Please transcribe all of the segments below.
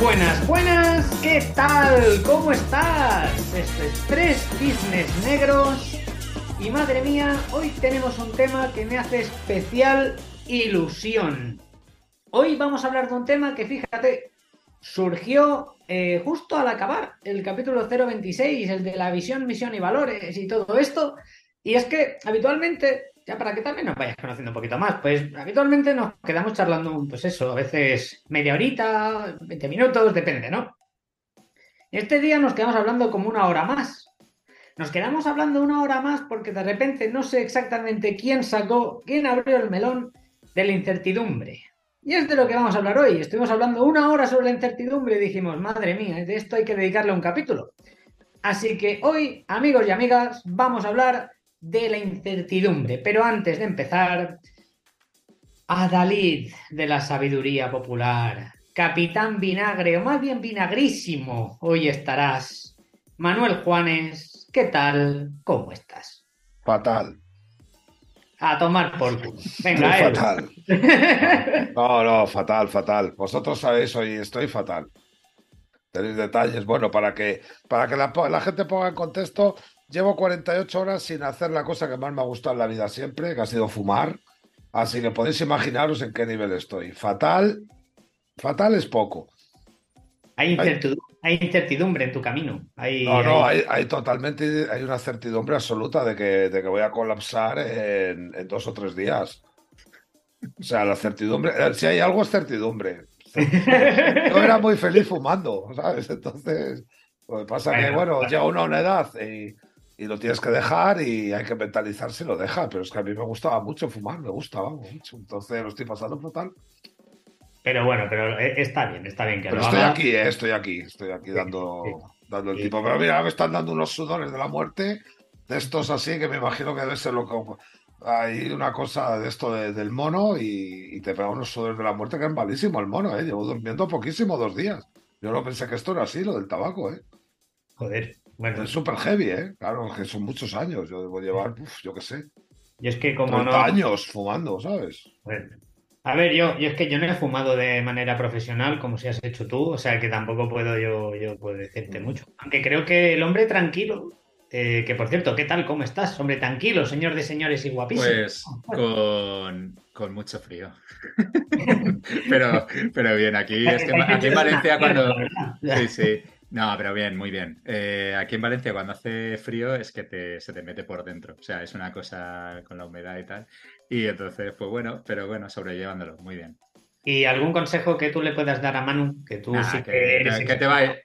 Buenas, buenas, ¿qué tal? ¿Cómo estás? Esto es Tres Business Negros y madre mía, hoy tenemos un tema que me hace especial ilusión. Hoy vamos a hablar de un tema que, fíjate, surgió eh, justo al acabar el capítulo 026, el de la visión, misión y valores y todo esto. Y es que habitualmente ya para que también nos vayas conociendo un poquito más, pues habitualmente nos quedamos charlando, pues eso, a veces media horita, 20 minutos, depende, ¿no? Este día nos quedamos hablando como una hora más. Nos quedamos hablando una hora más porque de repente no sé exactamente quién sacó, quién abrió el melón de la incertidumbre. Y es de lo que vamos a hablar hoy. Estuvimos hablando una hora sobre la incertidumbre y dijimos, madre mía, de esto hay que dedicarle un capítulo. Así que hoy, amigos y amigas, vamos a hablar de la incertidumbre. Pero antes de empezar, Adalid de la sabiduría popular, capitán vinagre, o más bien vinagrísimo, hoy estarás. Manuel Juanes, ¿qué tal? ¿Cómo estás? Fatal. A tomar por culo. Venga, fatal. No, no, fatal, fatal. Vosotros sabéis, hoy estoy fatal. Tenéis detalles. Bueno, para que, para que la, la gente ponga en contexto, Llevo 48 horas sin hacer la cosa que más me ha gustado en la vida siempre, que ha sido fumar. Así que podéis imaginaros en qué nivel estoy. Fatal, fatal es poco. Hay incertidumbre, en tu camino. no, no, hay, totalmente, hay una certidumbre absoluta de que, de que voy a colapsar en, dos o tres días. O sea, la certidumbre, eh, si hay algo es certidumbre. Yo era muy feliz fumando, ¿sabes? Entonces, lo que pasa es que, bueno, llega una, una edad y y lo tienes que dejar y hay que mentalizarse y lo deja. Pero es que a mí me gustaba mucho fumar, me gustaba mucho. Entonces lo estoy pasando total. Pero bueno, pero eh, está bien, está bien que pero estoy aquí, eh, estoy aquí, estoy aquí dando, dando el tipo. Pero mira, me están dando unos sudores de la muerte, de estos así, que me imagino que debe ser lo que. Hay una cosa de esto del mono y, te pega unos sudores de la muerte que es malísimo el mono, ¿eh? Llevo durmiendo poquísimo, dos días. Yo no pensé que esto era así, lo del tabaco, ¿eh? Joder. Bueno, es súper heavy, ¿eh? Claro, que son muchos años. Yo debo llevar, yo qué sé. Y es que como 30 años fumando, ¿sabes? a ver, yo, yo es que yo no he fumado de manera profesional como si has hecho tú, o sea que tampoco puedo yo, yo puedo decirte mm. mucho. Aunque creo que el hombre tranquilo, eh, que por cierto, ¿qué tal? ¿Cómo estás? Hombre tranquilo, señor de señores y guapísimo. Pues con, con mucho frío. pero, pero bien, aquí, es que, aquí en Valencia cuando... Sí, sí. No, pero bien, muy bien. Eh, aquí en Valencia cuando hace frío es que se te mete por dentro. O sea, es una cosa con la humedad y tal. Y entonces, pues bueno, pero bueno, sobrellevándolo, muy bien. ¿Y algún consejo que tú le puedas dar a Manu? Que tú sí que, que, te va a,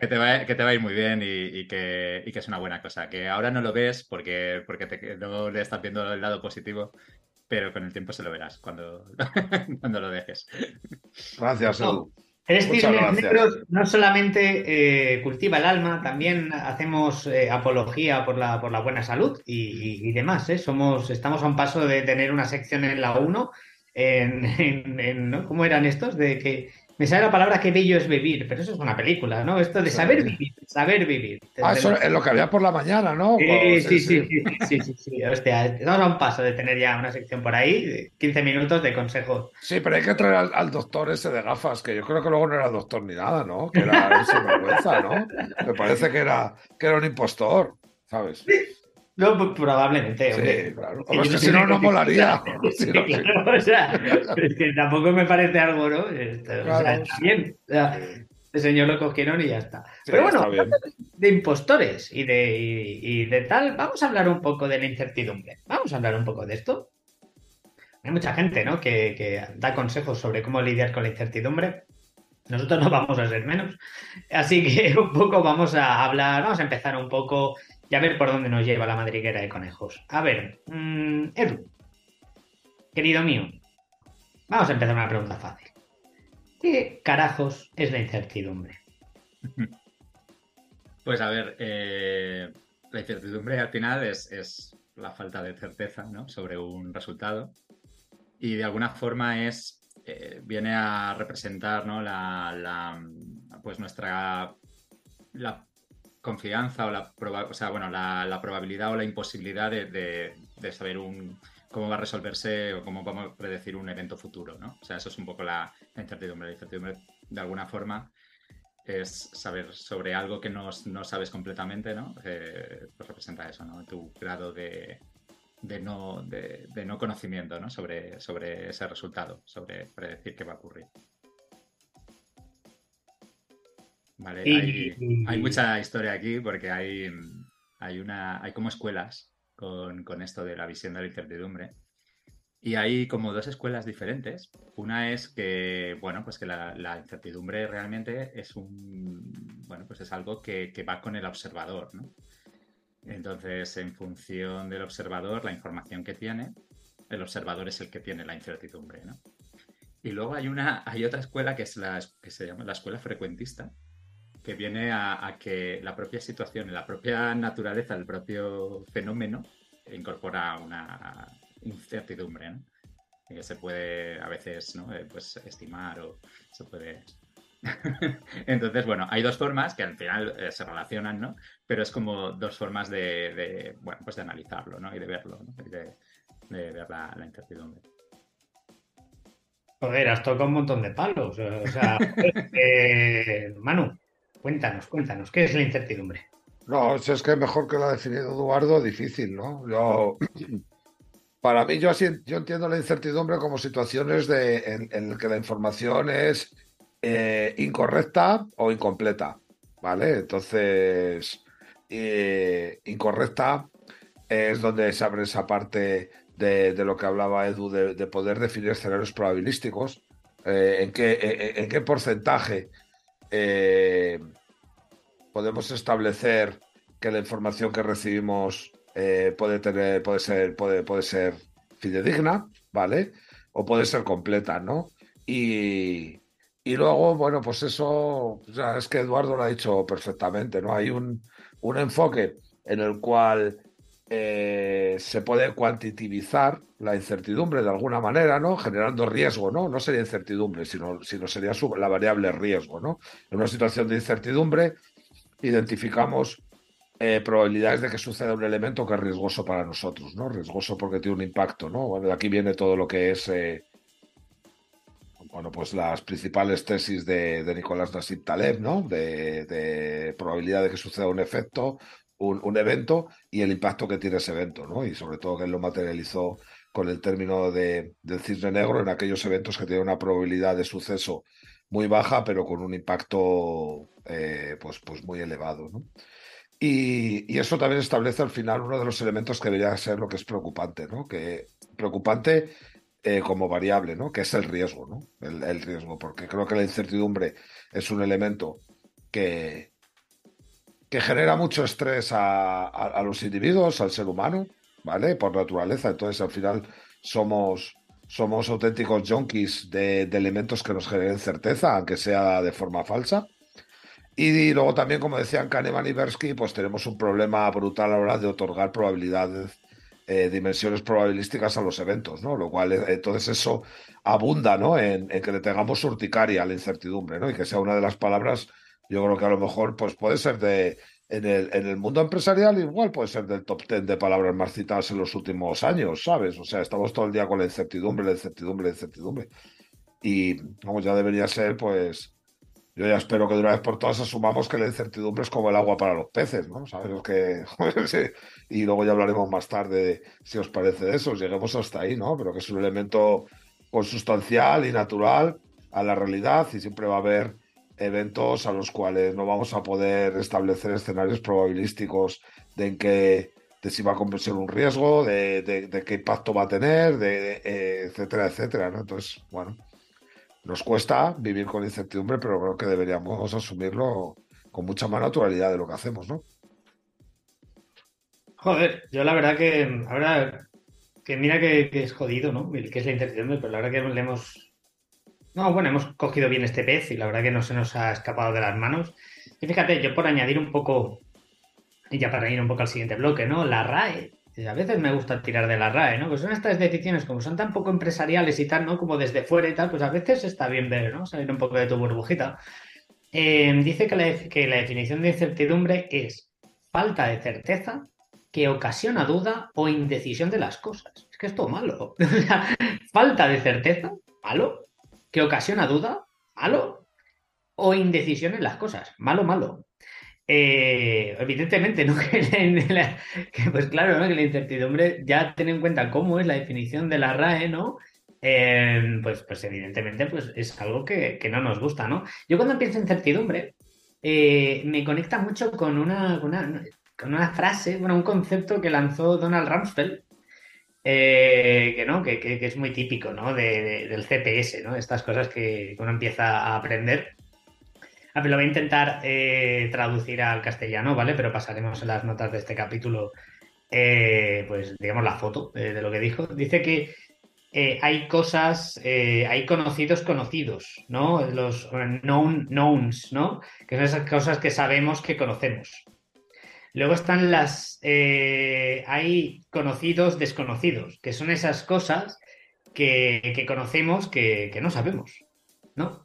que, te va, que te va a ir muy bien y, que, y, que, es una buena cosa. Que ahora no lo ves porque, porque te, no le estás viendo el lado positivo, pero con el tiempo se lo verás cuando, cuando lo dejes. Gracias, Edu. Tres Negros no solamente eh, cultiva el alma, también hacemos eh, apología por la, por la buena salud y, demás. ¿eh? Somos, estamos a un paso de tener una sección en la 1 en, en, ¿cómo eran estos? De que me sale la palabra que bello es vivir, pero eso es una película, ¿no? Esto de saber vivir, saber vivir. Ah, eso es lo que había por la mañana, ¿no? Sí, sí, sí, sí, sí, sí, Hostia, estamos a un paso de tener ya una sección por ahí, 15 minutos de consejos. Sí, pero hay que traer al, doctor ese de gafas, que yo creo que luego no era doctor ni nada, ¿no? Que era vergüenza, ¿no? Me parece que era, que era un impostor, ¿sabes? No, pues, probablemente. Sí, claro. es que si no, no molaría. Sí, claro, o sea, es que tampoco me parece algo, ¿no? o sea, bien. O sea, el señor lo cogieron y ya está. Pero bueno, de impostores y de, y, de tal, vamos a hablar un poco de la incertidumbre. Vamos a hablar un poco de esto. Hay mucha gente, ¿no? Que, que da consejos sobre cómo lidiar con la incertidumbre. Nosotros no vamos a ser menos. Así que un poco vamos a hablar, vamos a empezar un poco y a ver por dónde nos lleva la madriguera de conejos. A ver, mm, Edu, querido mío, vamos a empezar una pregunta fácil. ¿Qué carajos es la incertidumbre? Pues a ver, eh, la incertidumbre al final es, la falta de certeza sobre un resultado y de alguna forma es eh, viene a representar ¿no? la, pues nuestra la confianza o la, o sea, bueno, la, probabilidad o la imposibilidad de, saber un, cómo va a resolverse o cómo vamos a predecir un evento futuro, ¿no? O sea, eso es un poco la, incertidumbre. La incertidumbre de alguna forma es saber sobre algo que no, sabes completamente, ¿no? Eh, pues representa eso, ¿no? Tu grado de, no, de, no conocimiento, ¿no? Sobre, sobre ese resultado, sobre predecir qué va a ocurrir. Vale, hay, mucha historia aquí porque hay, hay, una, hay como escuelas con, con esto de la visión de la incertidumbre. Y hay como dos escuelas diferentes. Una es que, bueno, pues que la, incertidumbre realmente es un, bueno, pues es algo que, va con el observador, ¿no? Entonces, en función del observador, la información que tiene, el observador es el que tiene la incertidumbre, ¿no? Y luego hay una, hay otra escuela que es la que se llama la escuela frecuentista, que viene a, que la propia situación, la propia naturaleza, el propio fenómeno incorpora una, incertidumbre, ¿no? que se puede a veces ¿no? Eh, pues estimar o se puede... Entonces, bueno, hay dos formas que al final eh, se relacionan, ¿no? Pero es como dos formas de, bueno, pues de analizarlo, ¿no? Y de verlo, ¿no? Y de, ver la, incertidumbre. Joder, has tocado un montón de palos. O sea, eh, Manu, cuéntanos, cuéntanos, ¿qué es la incertidumbre? No, es que mejor que lo ha definido Eduardo, difícil, ¿no? Yo para mí, yo, así, yo entiendo la incertidumbre como situaciones de, en, las que la información es eh, incorrecta o incompleta, ¿vale? Entonces, eh, incorrecta es donde se abre esa parte de, lo que hablaba Edu, de, poder definir escenarios probabilísticos, eh, en, qué, en qué porcentaje podemos establecer que la información que recibimos eh, puede tener, puede ser, puede, puede ser fidedigna, ¿vale? O puede ser completa, ¿no? Y, luego, bueno, pues eso, es que Eduardo lo ha dicho perfectamente, ¿no? Hay un, un enfoque en el cual eh, se puede cuantitivizar la incertidumbre de alguna manera, ¿no? Generando riesgo, ¿no? No sería incertidumbre, sino, sino sería la variable riesgo, ¿no? En una situación de incertidumbre identificamos eh, probabilidades de que suceda un elemento que es riesgoso para nosotros, ¿no? Riesgoso porque tiene un impacto, ¿no? Bueno, de aquí viene todo lo que es, eh, bueno, pues las principales tesis de, Nicolás Nassim Taleb, ¿no? De, probabilidad de que suceda un efecto, un, evento y el impacto que tiene ese evento, ¿no? Y sobre todo que él lo materializó con el término de, del cisne negro en aquellos eventos que tienen una probabilidad de suceso muy baja, pero con un impacto eh, pues, pues muy elevado, ¿no? Y, eso también establece al final uno de los elementos que debería ser lo que es preocupante, ¿no? Que preocupante eh, como variable, ¿no? Que es el riesgo, ¿no? El, riesgo, porque creo que la incertidumbre es un elemento que, que genera mucho estrés a, los individuos, al ser humano, ¿vale? Por naturaleza. Entonces, al final somos, somos auténticos junkies de, de elementos que nos generen certeza, aunque sea de forma falsa. Y luego también, como decían Kahneman y Bersky, pues tenemos un problema brutal a la hora de otorgar probabilidades, eh, dimensiones probabilísticas a los eventos, ¿no? Lo cual, eh, entonces eso abunda, ¿no? En, que le tengamos urticaria a la incertidumbre, ¿no? Y que sea una de las palabras, yo creo que a lo mejor, pues puede ser de, en el, en el mundo empresarial igual puede ser del top ten de palabras más citadas en los últimos años, ¿sabes? O sea, estamos todo el día con la incertidumbre, la incertidumbre, la incertidumbre. Y, vamos, ya debería ser, pues yo ya espero que de una vez por todas asumamos que la incertidumbre es como el agua para los peces, ¿no? ¿Sabes? Que, y luego ya hablaremos más tarde, si os parece de eso, lleguemos hasta ahí, ¿no? Pero que es un elemento consustancial y natural a la realidad y siempre va a haber eventos a los cuales no vamos a poder establecer escenarios probabilísticos de en qué de si va a convertir un riesgo, de, qué impacto va a tener, de, etcétera, etcétera, ¿no? Entonces, bueno, nos cuesta vivir con incertidumbre, pero creo que deberíamos asumirlo con mucha más naturalidad de lo que hacemos, ¿no? Joder, yo la verdad que ahora que mira que, es jodido, ¿no? Que es la incertidumbre, pero la verdad que le hemos no, bueno, hemos cogido bien este pez y la verdad que no se nos ha escapado de las manos. Y fíjate, yo por añadir un poco, y ya para ir un poco al siguiente bloque, ¿no? La RAE a veces me gusta tirar de la RAE, ¿no? Pues son estas decisiones, como son tan poco empresariales y tal, ¿no? Como desde fuera y tal, pues a veces está bien ver, ¿no? Salir un poco de tu burbujita. Eh, dice que la, que la definición de incertidumbre es falta de certeza que ocasiona duda o indecisión de las cosas. Es que es todo malo. falta de certeza, malo. Que ocasiona duda, malo. o indecisión en las cosas. Malo, malo. Eh, evidentemente, ¿no? Que, pues claro, ¿no? Que la incertidumbre, ya ten en cuenta cómo es la definición de la RAE, ¿no? Eh, pues, pues evidentemente pues es algo que, no nos gusta, ¿no? Yo cuando pienso en incertidumbre, eh, me conecta mucho con una, con una, frase, bueno, un concepto que lanzó Donald Rumsfeld, que, ¿no? Que, es muy típico, ¿no? del CPS, ¿no? Estas cosas que uno empieza a aprender. A lo voy a intentar eh, traducir al castellano, ¿vale? Pero pasaremos en las notas de este capítulo, eh, pues digamos la foto eh, de lo que dijo. Dice que hay cosas, hay conocidos conocidos, ¿no? Los known knowns, ¿no? Que son esas cosas que sabemos que conocemos. Luego están las, hay conocidos desconocidos, que son esas cosas que, conocemos que, que, no sabemos, ¿no?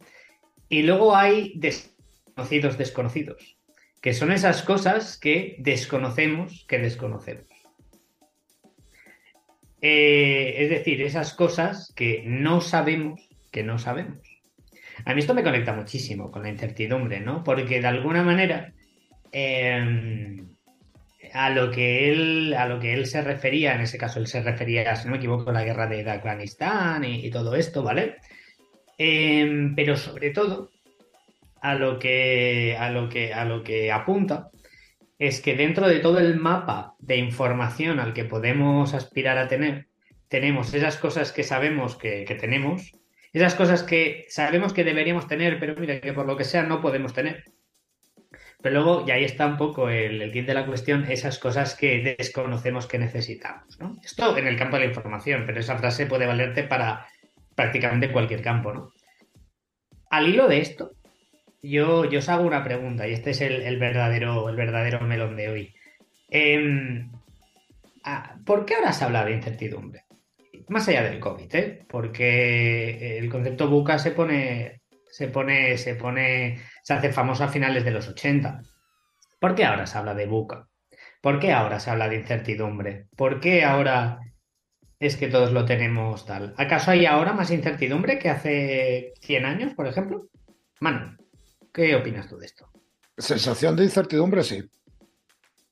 Y luego hay des conocidos desconocidos, que son esas cosas que desconocemos que desconocemos. Eh, es decir, esas cosas que no sabemos que no sabemos. A mí esto me conecta muchísimo con la incertidumbre, ¿no? Porque de alguna manera em, a lo que él a lo que él se refería, en ese caso él se refería, si no me equivoco, a la guerra de Afganistán y, todo esto, ¿vale? Em, pero sobre todo a lo que, a lo que, a lo que apunta es que dentro de todo el mapa de información al que podemos aspirar a tener, tenemos esas cosas que sabemos que, tenemos, esas cosas que sabemos que deberíamos tener, pero mira, que por lo que sea no podemos tener. Pero luego, y ahí está un poco el, el kit de la cuestión, esas cosas que desconocemos que necesitamos. ¿no? Esto en el campo de la información, pero esa frase puede valerte para prácticamente cualquier campo. ¿no? Al hilo de esto, yo, yo os hago una pregunta y este es el, verdadero, el verdadero melón de hoy. Ah, ¿Por qué ahora se habla de incertidumbre? Más allá del COVID, ¿eh? porque el concepto buca se pone, se pone, se pone, se hace famoso a finales de los 80. ¿Por qué ahora se habla de buca? ¿Por qué ahora se habla de incertidumbre? ¿Por qué ahora es que todos lo tenemos tal? ¿Acaso hay ahora más incertidumbre que hace 100 años, por ejemplo? Manu. ¿Qué opinas tú de esto? Sensación de incertidumbre, sí.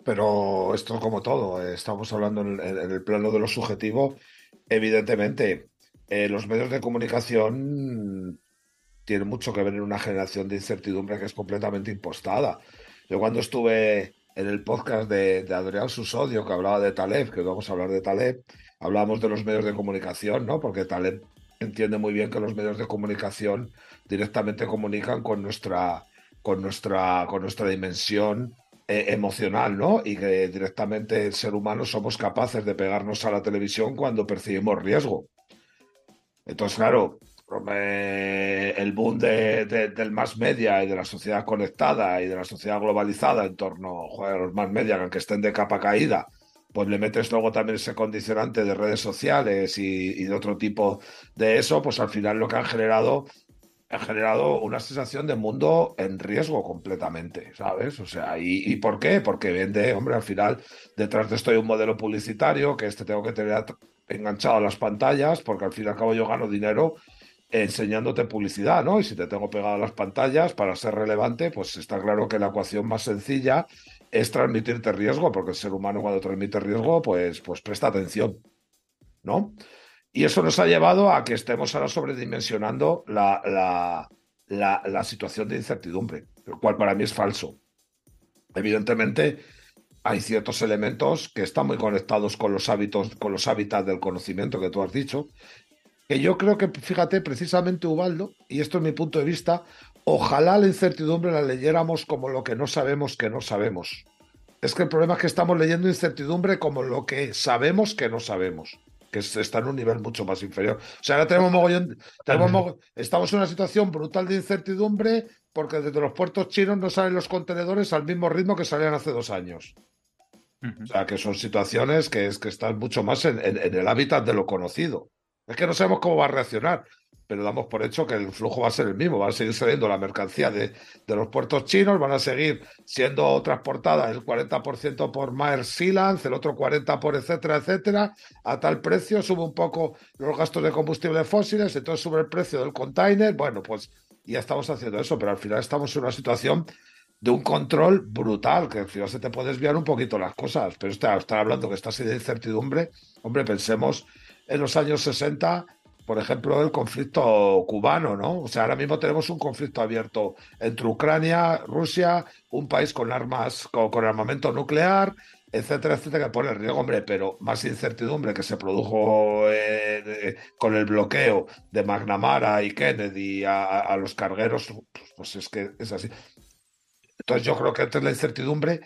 Pero esto como todo, estamos hablando en, el plano de lo subjetivo. Evidentemente, eh, los medios de comunicación tienen mucho que ver en una generación de incertidumbre que es completamente impostada. Yo cuando estuve en el podcast de, Adrián Susodio, que hablaba de Taleb, que vamos a hablar de Taleb, hablábamos de los medios de comunicación, ¿no? Porque Taleb entiende muy bien que los medios de comunicación directamente comunican con nuestra, con nuestra, con nuestra dimensión eh, emocional, ¿no? Y que directamente el ser humano somos capaces de pegarnos a la televisión cuando percibimos riesgo. Entonces, claro, el boom del más media y de la sociedad conectada y de la sociedad globalizada en torno a los más media, aunque estén de capa caída, pues le metes luego también ese condicionante de redes sociales y, y, de otro tipo de eso, pues al final lo que han generado ha generado una sensación de mundo en riesgo completamente, ¿sabes? O sea, ¿y, por qué? Porque vende, hombre, al final detrás de esto hay un modelo publicitario que este tengo que tener enganchado a las pantallas, porque al fin y al cabo yo gano dinero enseñándote publicidad, ¿no? Y si te tengo pegado a las pantallas para ser relevante, pues está claro que la ecuación más sencilla es transmitirte riesgo, porque el ser humano cuando transmite riesgo, pues, pues presta atención, ¿no? Y eso nos ha llevado a que estemos ahora sobredimensionando la, la, situación de incertidumbre, lo cual para mí es falso. Evidentemente, hay ciertos elementos que están muy conectados con los hábitos, con los hábitats del conocimiento que tú has dicho, que yo creo que, fíjate, precisamente Ubaldo, y esto es mi punto de vista, ojalá la incertidumbre la leyéramos como lo que no sabemos que no sabemos. Es que el problema es que estamos leyendo incertidumbre como lo que sabemos que no sabemos que está en un nivel mucho más inferior. O sea, ahora tenemos mogollón, estamos en una situación brutal de incertidumbre porque desde los puertos chinos no salen los contenedores al mismo ritmo que salían hace dos años. O sea, que son situaciones que, es, que están mucho más en el hábitat de lo conocido. Es que no sabemos cómo va a reaccionar pero damos por hecho que el flujo va a ser el mismo, va a seguir saliendo la mercancía de, los puertos chinos, van a seguir siendo transportadas el 40% por Maer Sealands, el otro 40% por etcétera, etcétera, a tal precio, sube un poco los gastos de combustibles fósiles, entonces sube el precio del container, bueno, pues ya estamos haciendo eso, pero al final estamos en una situación de un control brutal, que al final se te puede desviar un poquito las cosas, pero está, estar hablando que estás de incertidumbre, hombre, pensemos en los años 60, por ejemplo, el conflicto cubano, ¿no? O sea, ahora mismo tenemos un conflicto abierto entre Ucrania, Rusia, un país con armas, con, armamento nuclear, etcétera, etcétera, que pone el riesgo, hombre, pero más incertidumbre que se produjo eh, con el bloqueo de McNamara y Kennedy a, los cargueros, pues, pues es que es así. Entonces yo creo que antes la incertidumbre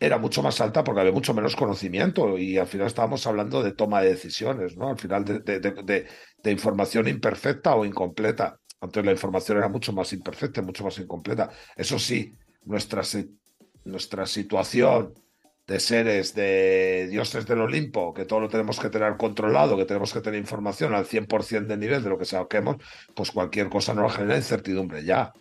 era mucho más alta porque había mucho menos conocimiento y al final estábamos hablando de toma de decisiones, ¿no? Al final de, información imperfecta o incompleta. Antes la información era mucho más imperfecta, mucho más incompleta. Eso sí, nuestra, nuestra situación de seres, de dioses del Olimpo, que todo lo tenemos que tener controlado, que tenemos que tener información al 100% de nivel de lo que saquemos, pues cualquier cosa nos genera incertidumbre ya.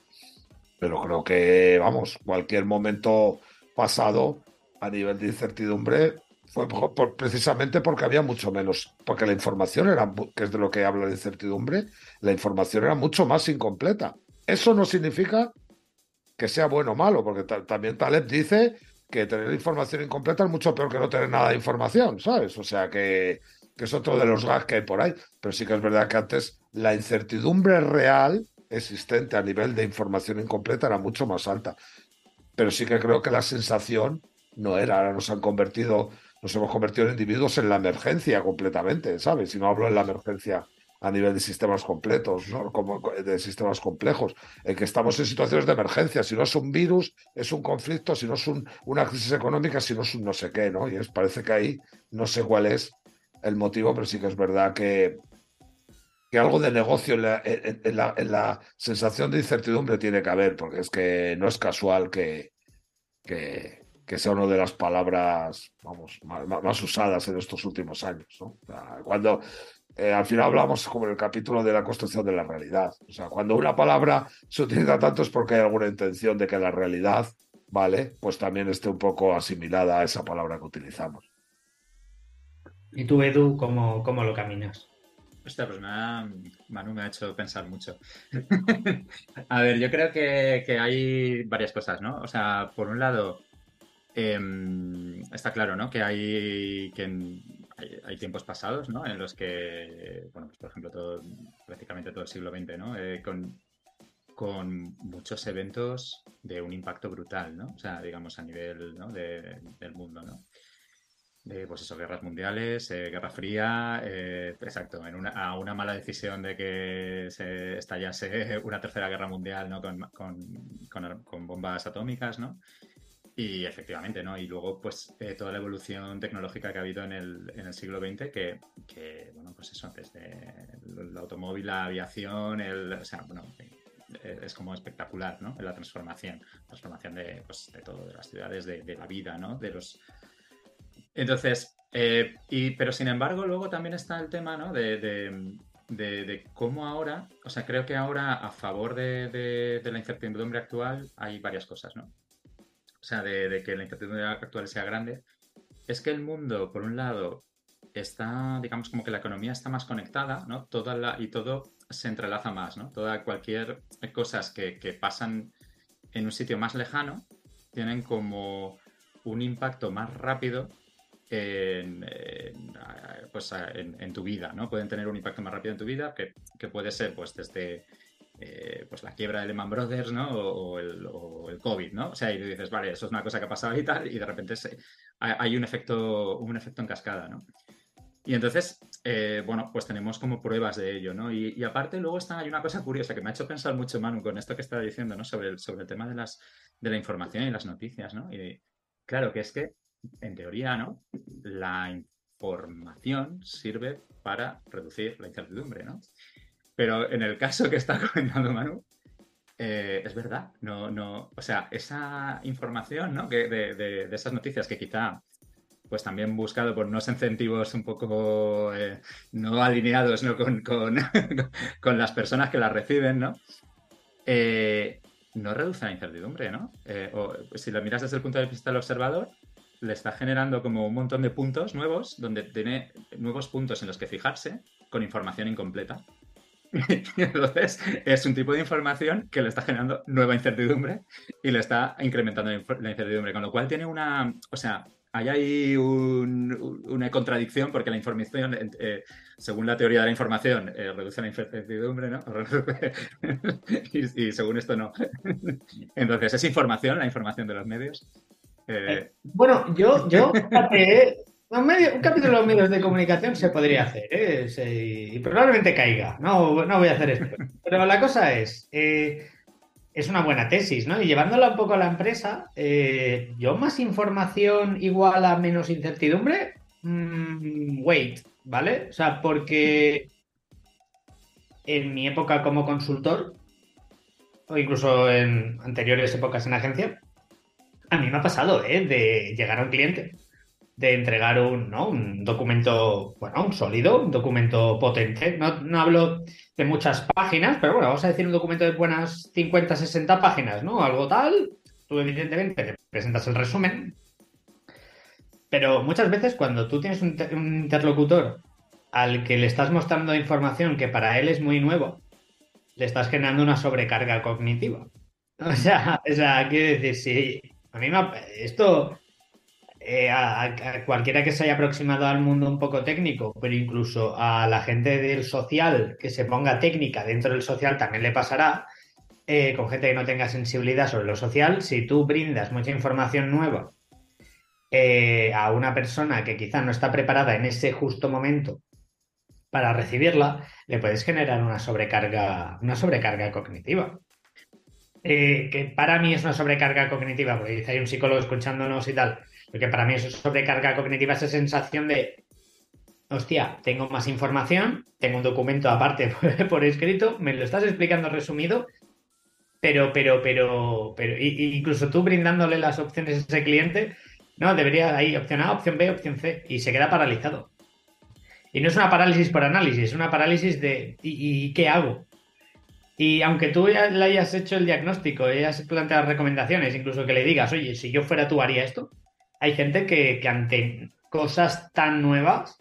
Pero creo que, vamos, cualquier momento pasado a nivel de incertidumbre fue precisamente porque había mucho menos, porque la información era, que es de lo que habla de incertidumbre, la información era mucho más incompleta. Eso no significa que sea bueno o malo, porque también Taleb dice que tener información incompleta es mucho peor que no tener nada de información, ¿sabes? O sea que, que es otro de los gags que hay por ahí. Pero sí que es verdad que antes la incertidumbre real existente a nivel de información incompleta era mucho más alta. Pero sí que creo que la sensación no era. Ahora nos han convertido, nos hemos convertido en individuos en la emergencia completamente, ¿sabes? Si no hablo en la emergencia a nivel de sistemas completos, ¿no? Como de sistemas complejos, en que estamos en situaciones de emergencia. Si no es un virus, es un conflicto, si no es una crisis económica, si no es un no sé qué, ¿no? Y es, parece que ahí no sé cuál es el motivo, pero sí que es verdad que, que algo de negocio en la, sensación de incertidumbre tiene que haber, porque es que no es casual que, que, sea una de las palabras vamos, más, usadas en estos últimos años. cuando eh, al final hablamos como en el capítulo de la construcción de la realidad. O sea, cuando una palabra se utiliza tanto es porque hay alguna intención de que la realidad, ¿vale? Pues también esté un poco asimilada a esa palabra que utilizamos. ¿Y tú, Edu, cómo, cómo lo caminas? Hostia, pues me ha, Manu me ha hecho pensar mucho. a ver, yo creo que, hay varias cosas, ¿no? O sea, por un lado, em, está claro, ¿no? Que hay que hay, tiempos pasados, ¿no? En los que, bueno, pues por ejemplo, todo, prácticamente todo el siglo XX, ¿no? Eh, con, con muchos eventos de un impacto brutal, ¿no? O sea, digamos, a nivel del mundo, ¿no? pues eso, guerras mundiales, eh, Guerra Fría, eh, exacto, en una, a una mala decisión de que se estallase una tercera guerra mundial ¿no? con, con, bombas atómicas, ¿no? Y efectivamente, ¿no? Y luego, pues, eh, toda la evolución tecnológica que ha habido en el, en el siglo XX, que, que, bueno, pues eso, desde el, automóvil, la aviación, el, o sea, bueno, es como espectacular, ¿no? La transformación, transformación de, pues, de todo, de las ciudades, de, de la vida, ¿no? De los, entonces, eh, y, pero sin embargo, luego también está el tema ¿no? de, cómo ahora, o sea, creo que ahora a favor de, la incertidumbre actual hay varias cosas, ¿no? Sea, de, que la incertidumbre actual sea grande, es que el mundo, por un lado, está, digamos, como que la economía está más conectada, ¿no? Toda y todo se entrelaza más, ¿no? Toda cualquier cosas que, que pasan en un sitio más lejano tienen como un impacto más rápido en, pues, en, tu vida, ¿no? Pueden tener un impacto más rápido en tu vida, que, que puede ser pues desde eh, pues la quiebra de Lehman Brothers, ¿no? O, el, o, el, COVID, ¿no? O sea, y dices, vale, eso es una cosa que ha pasado y tal, y de repente se, hay un efecto, un efecto en cascada, ¿no? Y entonces, eh, bueno, pues tenemos como pruebas de ello, ¿no? Y, aparte luego está, hay una cosa curiosa que me ha hecho pensar mucho, Manu, con esto que estaba diciendo, ¿no? Sobre el, sobre el tema de, las, de la información y las noticias, ¿no? Y claro, que es que en teoría, ¿no? La información sirve para reducir la incertidumbre, ¿no? Pero en el caso que está comentando Manu, eh, es verdad, no, no, o sea, esa información, ¿no? Que de, esas noticias que quizá, pues también buscado por unos incentivos un poco eh, no alineados ¿no? Con, con, las personas que las reciben, ¿no? Eh, no reduce la incertidumbre, ¿no? o, si lo miras desde el punto de vista del observador, le está generando como un montón de puntos nuevos, donde tiene nuevos puntos en los que fijarse con información incompleta. Entonces, es un tipo de información que le está generando nueva incertidumbre y le está incrementando la incertidumbre, con lo cual tiene una, o sea, hay ahí una contradicción porque la información, eh, según la teoría de la información, eh, reduce la incertidumbre, ¿no? y, según esto no. Entonces, ¿es información la información de los medios? Eh, bueno, yo, yo, un, capítulo de medios de comunicación se podría hacer, y probablemente caiga. No, no voy a hacer esto. Pero la cosa es, es una buena tesis, ¿no? Y llevándola un poco a la empresa, eh, yo más información igual a menos incertidumbre, mm, wait, ¿vale? O sea, porque en mi época como consultor, o incluso en anteriores épocas en agencia, a mí me ha pasado, ¿eh? De llegar a un cliente, de entregar un, ¿no? un documento, bueno, un sólido, un documento potente. No, no hablo de muchas páginas, pero bueno, vamos a decir un documento de buenas 50, 60 páginas, ¿no? Algo tal. Tú, evidentemente, te presentas el resumen. Pero muchas veces, cuando tú tienes un, interlocutor al que le estás mostrando información que para él es muy nuevo, le estás generando una sobrecarga cognitiva. O sea, quiero decir, si a mí me, esto eh, a, cualquiera que se haya aproximado al mundo un poco técnico, pero incluso a la gente del social que se ponga técnica dentro del social también le pasará, eh, con gente que no tenga sensibilidad sobre lo social, si tú brindas mucha información nueva eh, a una persona que quizá no está preparada en ese justo momento para recibirla, le puedes generar una sobrecarga, una sobrecarga cognitiva. que para mí es una sobrecarga cognitiva, porque dice hay un psicólogo escuchándonos y tal, porque para mí eso es sobrecarga cognitiva, esa sensación de, hostia, tengo más información, tengo un documento aparte por, escrito, me lo estás explicando resumido, pero, pero, pero, pero, incluso tú brindándole las opciones a ese cliente, no, debería ahí opción A, opción B, opción C, y se queda paralizado. Y no es una parálisis por análisis, es una parálisis de ¿y, qué hago? Y aunque tú ya le hayas hecho el diagnóstico, hayas planteado recomendaciones, incluso que le digas, oye, si yo fuera tú haría esto, hay gente que, ante cosas tan nuevas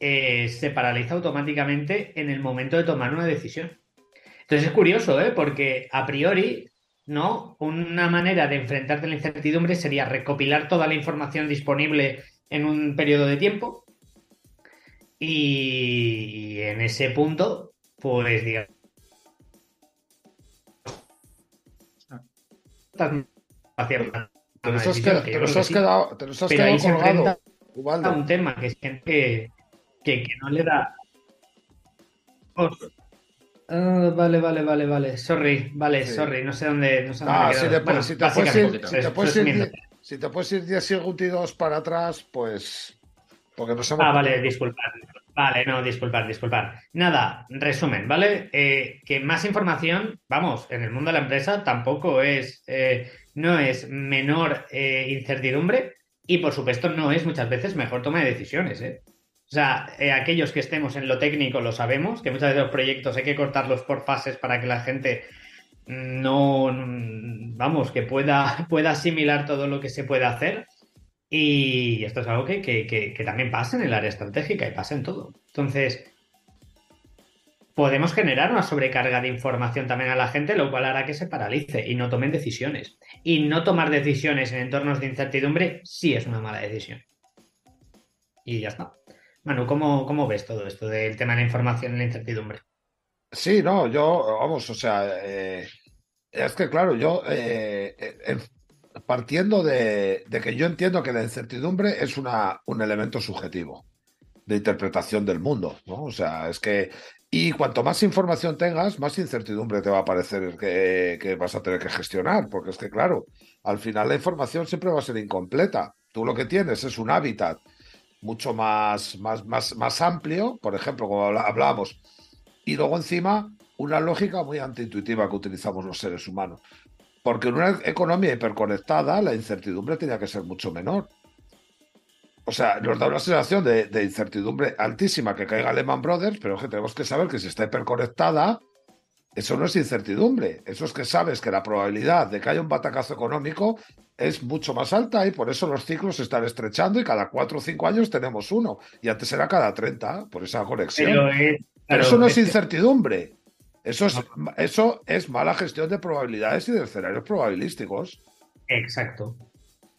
eh, se paraliza automáticamente en el momento de tomar una decisión. Entonces es curioso, ¿eh? porque a priori, ¿no? Una manera de enfrentarte a la incertidumbre sería recopilar toda la información disponible en un periodo de tiempo. Y en ese punto, pues digamos. Te nos has, quedado, te nos has quedado, te nos has quedado colgado, Ubaldo. un tema que es gente que, que no le da. Ah, vale, vale, vale, vale. Sorry, vale, sí. sorry. No sé dónde. No sé dónde ah, si, te, bueno, si, te puedes ir, si, te puedes ir, si te puedes ir 10 segundos para atrás, pues. Porque no somos. Ah, vale, disculpad. Vale, no, disculpad, disculpad. Nada, resumen, ¿vale? Eh, que más información, vamos, en el mundo de la empresa tampoco es. Eh, no es menor eh, incertidumbre y, por supuesto, no es muchas veces mejor toma de decisiones. ¿eh? O sea, eh, aquellos que estemos en lo técnico lo sabemos, que muchas veces los proyectos hay que cortarlos por fases para que la gente no, vamos, que pueda, pueda asimilar todo lo que se puede hacer. Y esto es algo que, que también pasa en el área estratégica y pasa en todo. Entonces, podemos generar una sobrecarga de información también a la gente, lo cual hará que se paralice y no tomen decisiones. Y no tomar decisiones en entornos de incertidumbre sí es una mala decisión. Y ya está. Manu, ¿cómo, cómo ves todo esto del tema de la información en la incertidumbre? Sí, no, yo, vamos, o sea, eh, es que claro, yo, eh, eh, partiendo de, de, que yo entiendo que la incertidumbre es una, un elemento subjetivo de interpretación del mundo, ¿no? O sea, es que y cuanto más información tengas, más incertidumbre te va a parecer que, vas a tener que gestionar, porque es que, claro, al final la información siempre va a ser incompleta. Tú lo que tienes es un hábitat mucho más, más, más, más amplio, por ejemplo, como hablábamos, y luego encima una lógica muy antiintuitiva que utilizamos los seres humanos. Porque en una economía hiperconectada la incertidumbre tenía que ser mucho menor. O sea, nos da una sensación de, incertidumbre altísima que caiga Lehman Brothers, pero que tenemos que saber que si está hiperconectada, eso no es incertidumbre. Eso es que sabes que la probabilidad de que haya un batacazo económico es mucho más alta y por eso los ciclos se están estrechando y cada cuatro o cinco años tenemos uno. Y antes era cada 30 por esa conexión. Pero, eso no es incertidumbre. Eso es, eso es mala gestión de probabilidades y de escenarios probabilísticos. Exacto.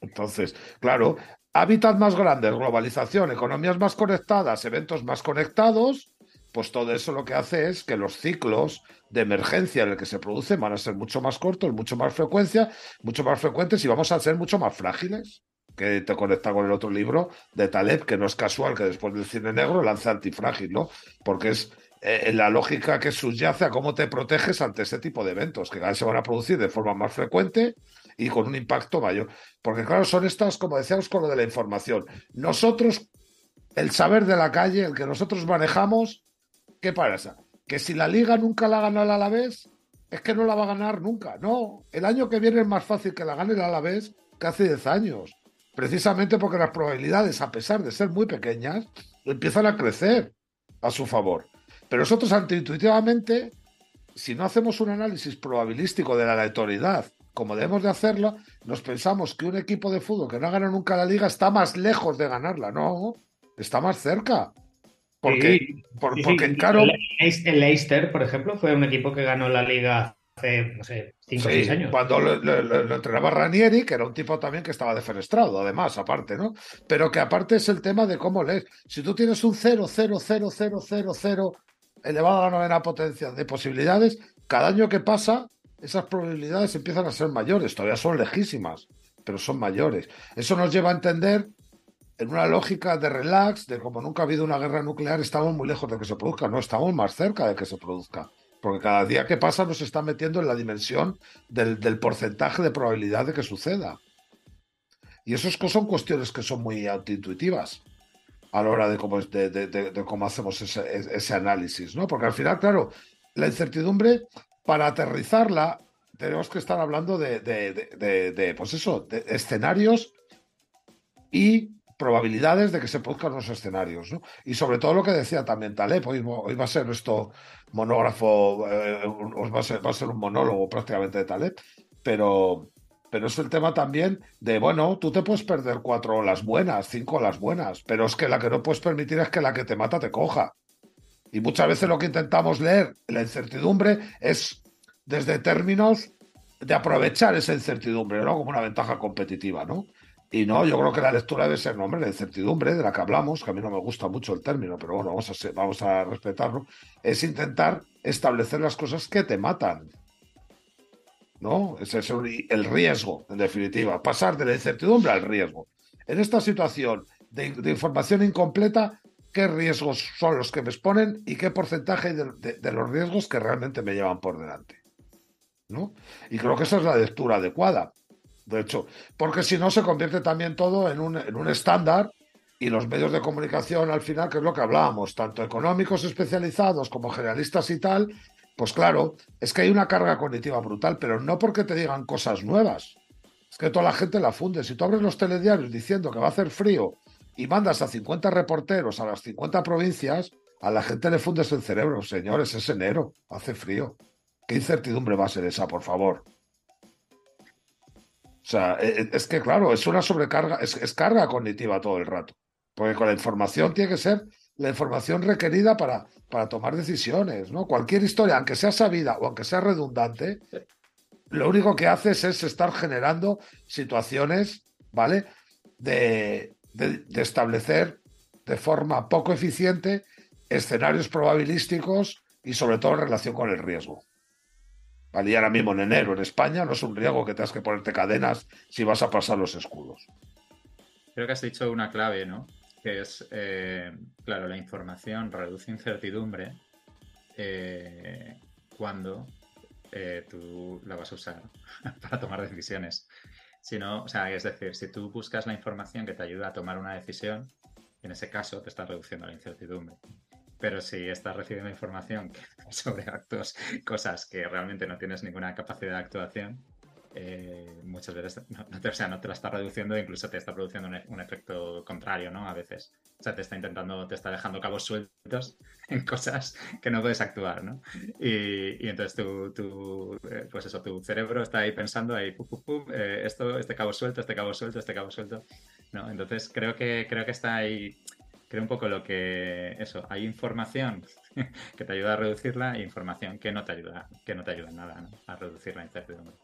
Entonces, claro, hábitat más grandes, globalización, economías más conectadas, eventos más conectados, pues todo eso lo que hace es que los ciclos de emergencia en el que se producen van a ser mucho más cortos, mucho más frecuencia, mucho más frecuentes y vamos a ser mucho más frágiles. Que te conecta con el otro libro de Taleb, que no es casual que después del cine negro lance antifrágil, ¿no? Porque es eh, la lógica que subyace a cómo te proteges ante ese tipo de eventos, que cada vez se van a producir de forma más frecuente y con un impacto mayor. Porque claro, son estas, como decíamos, con lo de la información. Nosotros, el saber de la calle, el que nosotros manejamos, ¿Qué pasa? Que si la liga nunca la gana el Alavés, es que no la va a ganar nunca. No, el año que viene es más fácil que la gane el Alavés que hace 10 años. Precisamente porque las probabilidades, a pesar de ser muy pequeñas, empiezan a crecer a su favor. Pero nosotros, intuitivamente, si no hacemos un análisis probabilístico de la aleatoriedad, como debemos de hacerlo, nos pensamos que un equipo de fútbol que no ha ganado nunca la liga está más lejos de ganarla. No, está más cerca. Porque, porque claro. El Leicester, por ejemplo, fue un equipo que ganó la liga hace, no sé, 5 o 6 años. Cuando lo, entrenaba Ranieri, que era un tipo también que estaba defenestrado, además, aparte, ¿no? Pero que aparte es el tema de cómo lees. Si tú tienes un 0, 0, 0, 0, 0, 0 elevado a la novena potencia de posibilidades, cada año que pasa, esas probabilidades empiezan a ser mayores. Todavía son lejísimas, pero son mayores. Eso nos lleva a entender en una lógica de relax, de como nunca ha habido una guerra nuclear, estamos muy lejos de que se produzca, no estamos más cerca de que se produzca. Porque cada día que pasa nos está metiendo en la dimensión del, porcentaje de probabilidad de que suceda. Y eso son cuestiones que son muy intuitivas a la hora de cómo, de, cómo hacemos ese, análisis, ¿no? Porque al final, claro, la incertidumbre, para aterrizarla, tenemos que estar hablando de, de pues escenarios y probabilidades de que se produzcan los escenarios. ¿no? Y sobre todo lo que decía también Taleb, hoy, va a ser esto monógrafo, eh, va, a ser, va a ser un monólogo prácticamente de Taleb, pero, pero es el tema también de, bueno, tú te puedes perder cuatro olas buenas, cinco olas buenas, pero es que la que no puedes permitir es que la que te mata te coja. Y muchas veces lo que intentamos leer, la incertidumbre, es desde términos de aprovechar esa incertidumbre, ¿no? Como una ventaja competitiva, ¿no? Y no, yo creo que la lectura debe ser, nombre, la incertidumbre de la que hablamos, que a mí no me gusta mucho el término, pero bueno, vamos a, vamos a respetarlo, es intentar establecer las cosas que te matan. ¿No? Ese es el riesgo, en definitiva, pasar de la incertidumbre al riesgo. En esta situación de, información incompleta, ¿qué riesgos son los que me exponen y qué porcentaje de, de los riesgos que realmente me llevan por delante? ¿No? Y creo que esa es la lectura adecuada de hecho, porque si no se convierte también todo en un, en un estándar y los medios de comunicación al final, que es lo que hablábamos, tanto económicos especializados como generalistas y tal, pues claro, es que hay una carga cognitiva brutal, pero no porque te digan cosas nuevas. Es que toda la gente la funde. Si tú abres los telediarios diciendo que va a hacer frío y mandas a 50 reporteros a las 50 provincias, a la gente le fundes el cerebro. Señores, es enero, hace frío. ¿Qué incertidumbre va a ser esa, por favor? O sea, e, e, es que claro, es una sobrecarga, es, carga cognitiva todo el rato. Porque con la información tiene que ser la información requerida para, para tomar decisiones, ¿no? Cualquier historia, aunque sea sabida o aunque sea redundante, lo único que haces es estar generando situaciones, ¿vale? De, de establecer de forma poco eficiente escenarios probabilísticos y sobre todo en relación con el riesgo. Y ahora mismo en enero en España no es un riesgo que tengas que ponerte cadenas si vas a pasar los escudos. Creo que has dicho una clave, ¿no? Que es, eh, claro, la información reduce incertidumbre eh, cuando eh, tú la vas a usar para tomar decisiones. Si no, o sea, es decir, si tú buscas la información que te ayuda a tomar una decisión, en ese caso te estás reduciendo la incertidumbre. Pero si estás recibiendo información sobre actos, cosas que realmente no tienes ninguna capacidad de actuación, eh, muchas veces no, te, la está reduciendo, incluso te está produciendo un, efecto contrario, ¿no? A veces. O sea, te está intentando, te está dejando cabos sueltos en cosas que no puedes actuar, ¿no? Y, entonces tu, eh, pues eso, tu cerebro está ahí pensando ahí, eh, esto, este cabo suelto, este cabo suelto, este cabo suelto, ¿no? Entonces creo que, creo que está ahí creo un poco lo que eso, hay información que te ayuda a reducirla e información que no te ayuda, que no te ayuda nada a reducir la incertidumbre.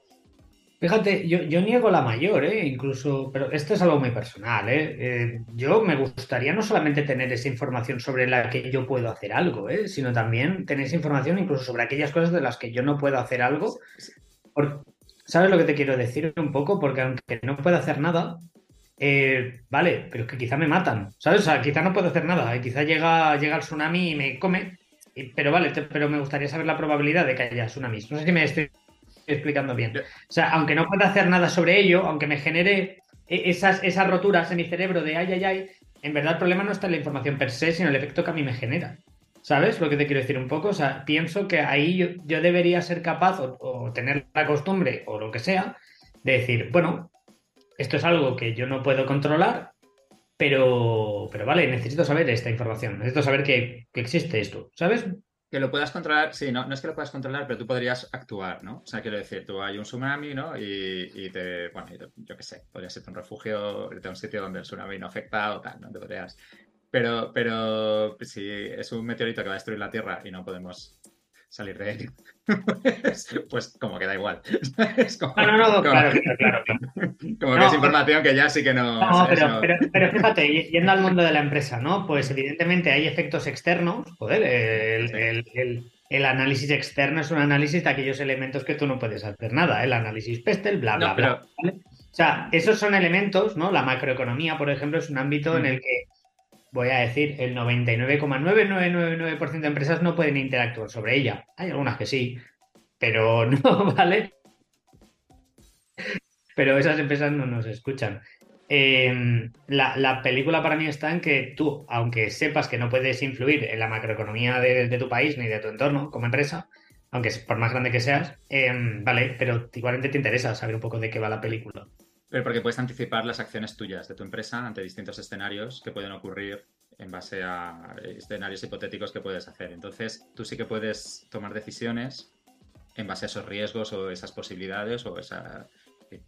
Fíjate, yo, yo, niego la mayor, ¿eh? incluso, pero esto es algo muy personal. ¿eh? ¿eh? yo me gustaría no solamente tener esa información sobre la que yo puedo hacer algo, ¿eh? sino también tener esa información incluso sobre aquellas cosas de las que yo no puedo hacer algo. ¿Sabes lo que te quiero decir un poco? Porque aunque no puedo hacer nada, eh, vale, pero es que quizá me matan, ¿sabes? O sea, quizá no puedo hacer nada, quizá llega, llega el tsunami y me come, pero vale, pero me gustaría saber la probabilidad de que haya tsunamis. No sé si me estoy explicando bien. O sea, aunque no pueda hacer nada sobre ello, aunque me genere e, esas, esas roturas en mi cerebro de ay, ay, ay, en verdad el problema no está en la información per se, sino el efecto que a mí me genera. ¿Sabes lo que te quiero decir un poco? O sea, pienso que ahí yo, debería ser capaz o, tener la costumbre o lo que sea de decir, bueno, esto es algo que yo no puedo controlar, pero, pero vale, necesito saber esta información, necesito saber que, que existe esto, ¿sabes? Que lo puedas controlar, sí, no, no es que lo puedas controlar, pero tú podrías actuar, ¿no? O sea, quiero decir, tú hay un tsunami, ¿no? Y, te, bueno, yo qué sé, podría ser un refugio, irte a un sitio donde el tsunami no afecta o tal, ¿no? Te podrías... Pero, pero si es un meteorito que va a destruir la Tierra y no podemos salir de él, pues, pues, como que da igual. Es como, no, no, no, claro, claro, Como que es información que ya sí que no. No, pero, pero, pero, fíjate, yendo al mundo de la empresa, ¿no? Pues evidentemente hay efectos externos, joder, el, el, el, el, análisis externo es un análisis de aquellos elementos que tú no puedes hacer nada, el análisis PESTEL, bla, bla, bla. O sea, esos son elementos, ¿no? La macroeconomía, por ejemplo, es un ámbito en mm. el que voy a decir, el 99,9999% de empresas no pueden interactuar sobre ella. Hay algunas que sí, pero no, ¿vale? Pero esas empresas no nos escuchan. Em, la, película para mí está en que tú, aunque sepas que no puedes influir en la macroeconomía de, tu país ni de tu entorno como empresa, aunque por más grande que seas, em, vale, pero igualmente te interesa saber un poco de qué va la película. Pero porque puedes anticipar las acciones tuyas de tu empresa ante distintos escenarios que pueden ocurrir en base a escenarios hipotéticos que puedes hacer. Entonces, tú sí que puedes tomar decisiones en base a esos riesgos o esas posibilidades o esa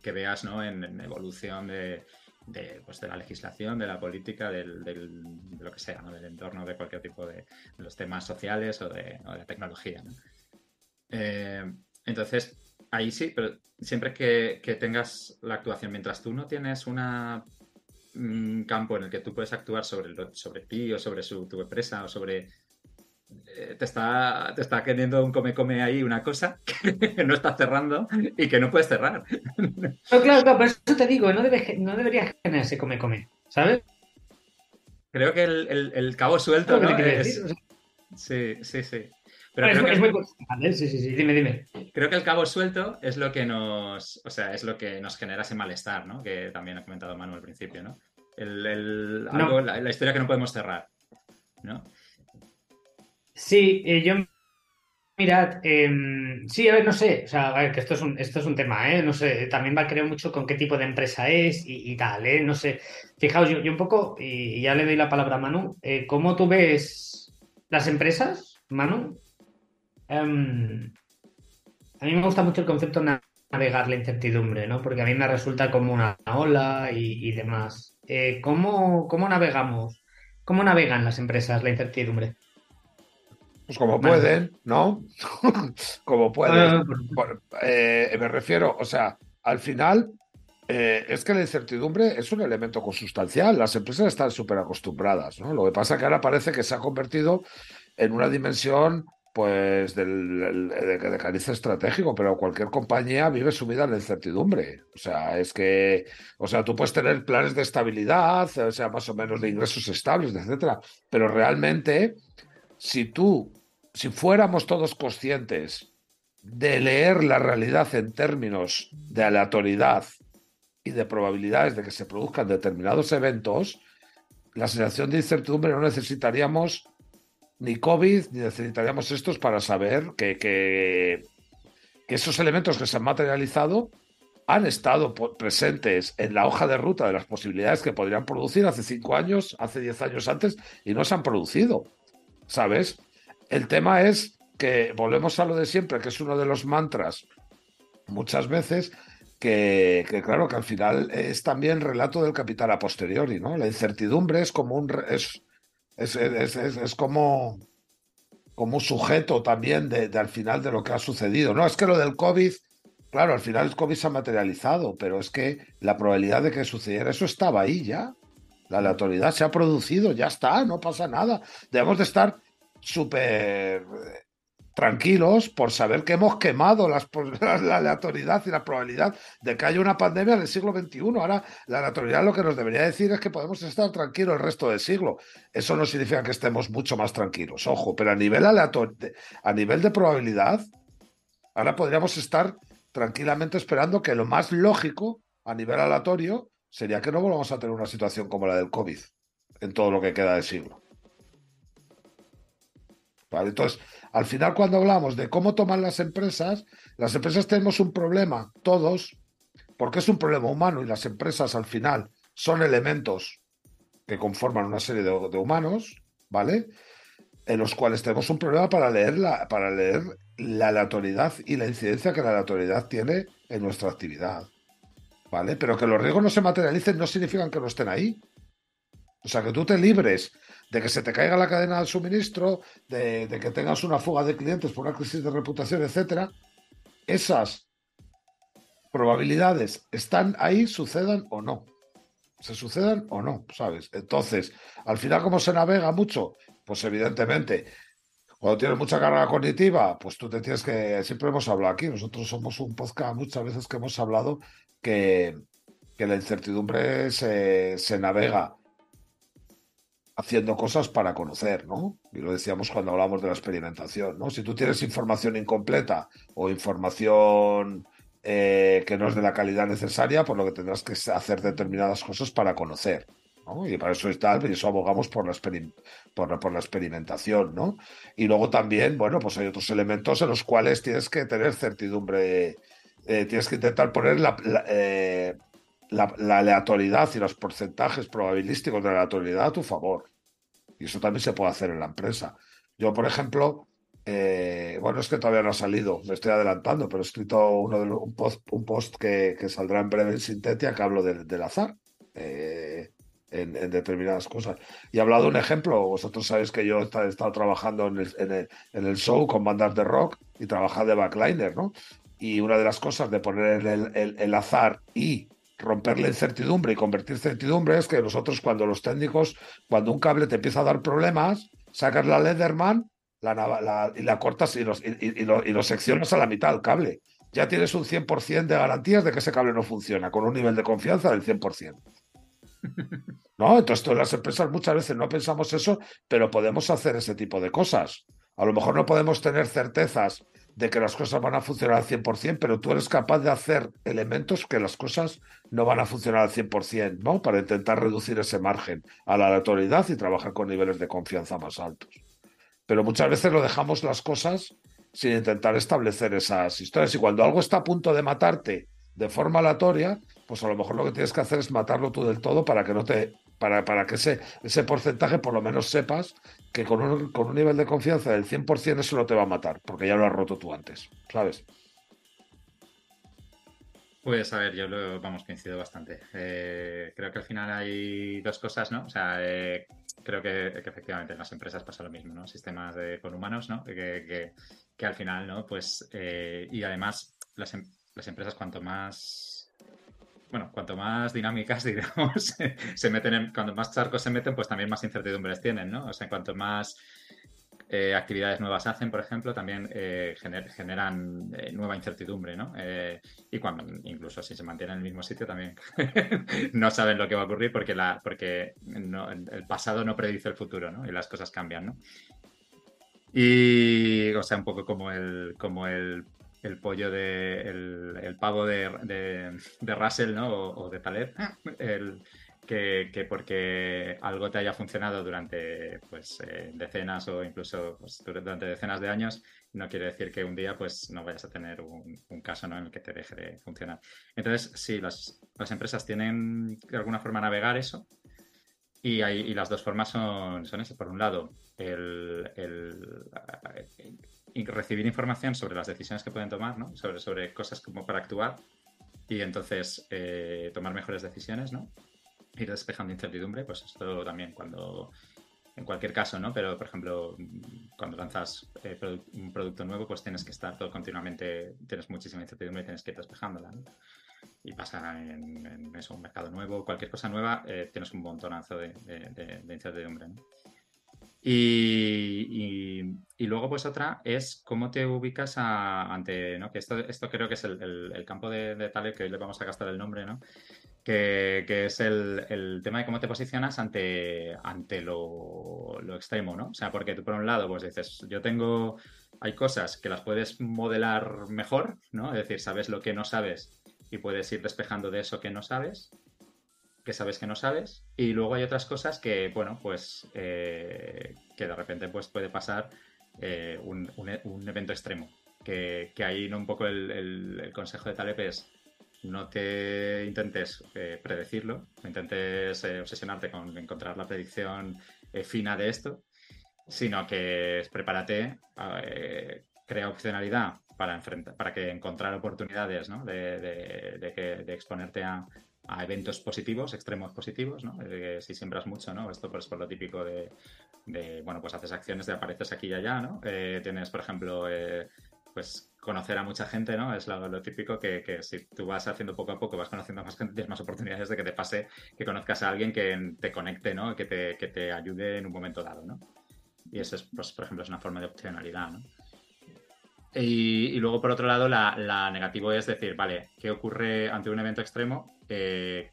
que, veas ¿no? en, evolución de, pues de, la legislación, de la política, del, de lo que sea, del entorno de cualquier tipo de, los temas sociales o de, la tecnología. Eh, entonces, Ahí sí, pero siempre que, tengas la actuación, mientras tú no tienes una, un campo en el que tú puedes actuar sobre, sobre ti o sobre su, tu empresa o sobre... Eh, te, está, te está queriendo un come-come ahí una cosa que no está cerrando y que no puedes cerrar. No, claro, claro, por eso te digo, no, debe, no debería generarse come-come, ¿sabes? Creo que el, cabo suelto, ¿no? Sí, sí, sí. Pero es, muy personal, ¿eh? Sí, sí, sí, dime, dime. Creo que el cabo suelto es lo que nos, o sea, es lo que nos genera ese malestar, ¿no? Que también ha comentado Manu al principio, ¿no? El, algo, la, historia que no podemos cerrar, ¿no? Sí, eh, yo Mirad, em, sí, a ver, no sé, o sea, que esto es un, esto es un tema, ¿eh? No sé, también va a creer mucho con qué tipo de empresa es y, tal, ¿eh? No sé. Fijaos, yo, yo, un poco, y ya le doy la palabra a Manu, eh, ¿cómo tú ves las empresas, Manu? Em, a mí me gusta mucho el concepto de navegar la incertidumbre, ¿no? Porque a mí me resulta como una ola y, demás. Eh, ¿cómo, navegamos? ¿Cómo navegan las empresas la incertidumbre? Pues como pueden, ¿no? como pueden. Ah, eh, me refiero, o sea, al final eh, es que la incertidumbre es un elemento consustancial. Las empresas están súper acostumbradas, ¿no? Lo que pasa es que ahora parece que se ha convertido en una dimensión pues del, de, cariz estratégico, pero cualquier compañía vive su vida en la incertidumbre. O sea, es que, o sea, tú puedes tener planes de estabilidad, o sea, más o menos de ingresos estables, etcétera, pero realmente, si tú, si fuéramos todos conscientes de leer la realidad en términos de aleatoriedad y de probabilidades de que se produzcan determinados eventos, la sensación de incertidumbre no necesitaríamos ni COVID, ni necesitaríamos estos para saber que, que, esos elementos que se han materializado han estado presentes en la hoja de ruta de las posibilidades que podrían producir hace cinco años, hace diez años antes, y no se han producido. ¿Sabes? El tema es que volvemos a lo de siempre, que es uno de los mantras muchas veces, que, claro, que al final es también relato del capital a posteriori, ¿no? La incertidumbre es como un, es, Es, es, es, es como, como un sujeto también de, de, al final de lo que ha sucedido. No, es que lo del COVID, claro, al final el COVID se ha materializado, pero es que la probabilidad de que sucediera eso estaba ahí ya. La aleatoriedad se ha producido, ya está, no pasa nada. Debemos de estar súper tranquilos por saber que hemos quemado las, la aleatoriedad y la probabilidad de que haya una pandemia en el siglo XXI. Ahora, la aleatoriedad lo que nos debería decir es que podemos estar tranquilos el resto del siglo. Eso no significa que estemos mucho más tranquilos, ojo, pero a nivel a nivel de probabilidad, ahora podríamos estar tranquilamente esperando que lo más lógico a nivel aleatorio sería que no volvamos a tener una situación como la del COVID en todo lo que queda de siglo. Vale, entonces, al final, cuando hablamos de cómo toman las empresas, las empresas tenemos un problema, todos, porque es un problema humano y las empresas al final son elementos que conforman una serie de, de humanos, ¿vale? En los cuales tenemos un problema para leer, la, para leer la aleatoriedad y la incidencia que la aleatoriedad tiene en nuestra actividad. ¿Vale? Pero que los riesgos no se materialicen no significan que no estén ahí. O sea, que tú te libres de que se te caiga la cadena de suministro, de, que tengas una fuga de clientes por una crisis de reputación, etcétera, esas probabilidades están ahí, sucedan o no. Se sucedan o no, ¿sabes? Entonces, al final, ¿cómo se navega mucho? Pues evidentemente, cuando tienes mucha carga cognitiva, pues tú te tienes que, siempre hemos hablado aquí, nosotros somos un podcast muchas veces que hemos hablado que, la incertidumbre se, navega haciendo cosas para conocer, ¿no? Y lo decíamos cuando hablamos de la experimentación, ¿no? Si tú tienes información incompleta o información eh, que no es de la calidad necesaria, pues lo que tendrás que hacer determinadas cosas para conocer, ¿no? Y para eso está, y eso abogamos por la, por, la, por la experimentación, ¿no? Y luego también, bueno, pues hay otros elementos en los cuales tienes que tener certidumbre, eh, tienes que intentar poner la, la eh, la, la, aleatoriedad y los porcentajes probabilísticos de la aleatoriedad a tu favor. Y eso también se puede hacer en la empresa. Yo, por ejemplo, eh, bueno, es que todavía no ha salido, me estoy adelantando, pero he escrito uno de los, un post, un post que, que, saldrá en breve en Sintetia que hablo de, del azar. Eh, en, en, determinadas cosas. Y he hablado de un ejemplo. Vosotros sabéis que yo he estado trabajando en el, en el, en el show con bandas de rock y trabajar de backliner, ¿no? Y una de las cosas de poner el, el, el azar y romper la incertidumbre y convertir certidumbre es que nosotros cuando los técnicos, cuando un cable te empieza a dar problemas, sacas la Leatherman la, la, y la cortas y, los, y, y, lo, y lo seccionas a la mitad del cable. Ya tienes un 100% de garantías de que ese cable no funciona, con un nivel de confianza del 100%. ¿No? Entonces, todas las empresas muchas veces no pensamos eso, pero podemos hacer ese tipo de cosas. A lo mejor no podemos tener certezas de que las cosas van a funcionar al 100%, pero tú eres capaz de hacer elementos que las cosas no van a funcionar al 100%, ¿no? Para intentar reducir ese margen a la aleatoriedad y trabajar con niveles de confianza más altos. Pero muchas veces lo dejamos las cosas sin intentar establecer esas historias. Y cuando algo está a punto de matarte de forma aleatoria, pues a lo mejor lo que tienes que hacer es matarlo tú del todo para que no te para, para que ese, ese porcentaje por lo menos sepas que con un, con un nivel de confianza del 100% eso no te va a matar, porque ya lo has roto tú antes, ¿sabes? Pues a ver, yo lo, vamos, coincido bastante. Eh, creo que al final hay dos cosas, ¿no? O sea, eh, creo que, efectivamente en las empresas pasa lo mismo, ¿no? Sistemas de, con humanos, ¿no? Que, que, que al final, ¿no? Pues, eh, y además, las, las empresas cuanto más bueno, cuanto más dinámicas, digamos, se meten en, cuanto más charcos se meten, pues también más incertidumbres tienen, ¿no? O sea, cuanto más eh, actividades nuevas hacen, por ejemplo, también eh, gener, generan eh, nueva incertidumbre, ¿no? Y cuando, incluso si se mantienen en el mismo sitio, también no saben lo que va a ocurrir porque, el pasado no predice el futuro, ¿no? Y las cosas cambian, ¿no? Y, o sea, un poco como el, como el el pollo de el, el pavo de, de, de, Russell, ¿no? O, o de Taleb, el, que, que, porque algo te haya funcionado durante pues eh, decenas o incluso pues, durante decenas de años, no quiere decir que un día pues no vayas a tener un, un caso ¿no? en el que te deje de funcionar. Entonces, sí, las, las empresas tienen de alguna forma navegar eso. Y, hay, y las dos formas son, son esas. Por un lado, el, el, y recibir información sobre las decisiones que pueden tomar, ¿no? sobre, sobre cosas como para actuar y entonces eh, tomar mejores decisiones, ¿no? ir despejando incertidumbre, pues esto también cuando en cualquier caso, ¿no? Pero, por ejemplo, cuando lanzas eh, un producto nuevo, pues tienes que estar todo continuamente, tienes muchísima incertidumbre y tienes que ir despejándola. Y pasa en, eso, un mercado nuevo, cualquier cosa nueva, eh, tienes un montonazo de, de, incertidumbre, ¿no? Y, luego, pues otra es cómo te ubicas ante, ¿no? Que esto, esto creo que es el, el, campo de, de que hoy le vamos a gastar el nombre, ¿no? que, es el, tema de cómo te posicionas ante, ante lo, extremo, ¿no? O sea, porque tú por un lado, pues dices, yo tengo, hay cosas que las puedes modelar mejor, ¿no? Es decir, sabes lo que no sabes y puedes ir despejando de eso que no sabes, que sabes que no sabes, y luego hay otras cosas que, bueno, pues eh, que de repente pues, puede pasar eh, un, evento extremo, que, ahí ¿no? un poco el, el consejo de Taleb es no te intentes eh, predecirlo, no intentes obsesionarte con encontrar la predicción fina de esto, sino que prepárate, crea opcionalidad para, para que encontrar oportunidades ¿no? de, de, exponerte a, eventos positivos, extremos positivos, ¿no? si siembras mucho, ¿no? Esto pues, por lo típico de, bueno, pues haces acciones de apareces aquí y allá, ¿no? tienes, por ejemplo, pues conocer a mucha gente, ¿no? Es lo, típico que, si tú vas haciendo poco a poco, vas conociendo a más gente, tienes más oportunidades de que te pase, que conozcas a alguien que te conecte, ¿no? Que te, que te ayude en un momento dado, ¿no? Y eso es, pues, por ejemplo, es una forma de opcionalidad, ¿no? Y, luego, por otro lado, la, la, negativo es decir, vale, ¿qué ocurre ante un evento extremo? Eh,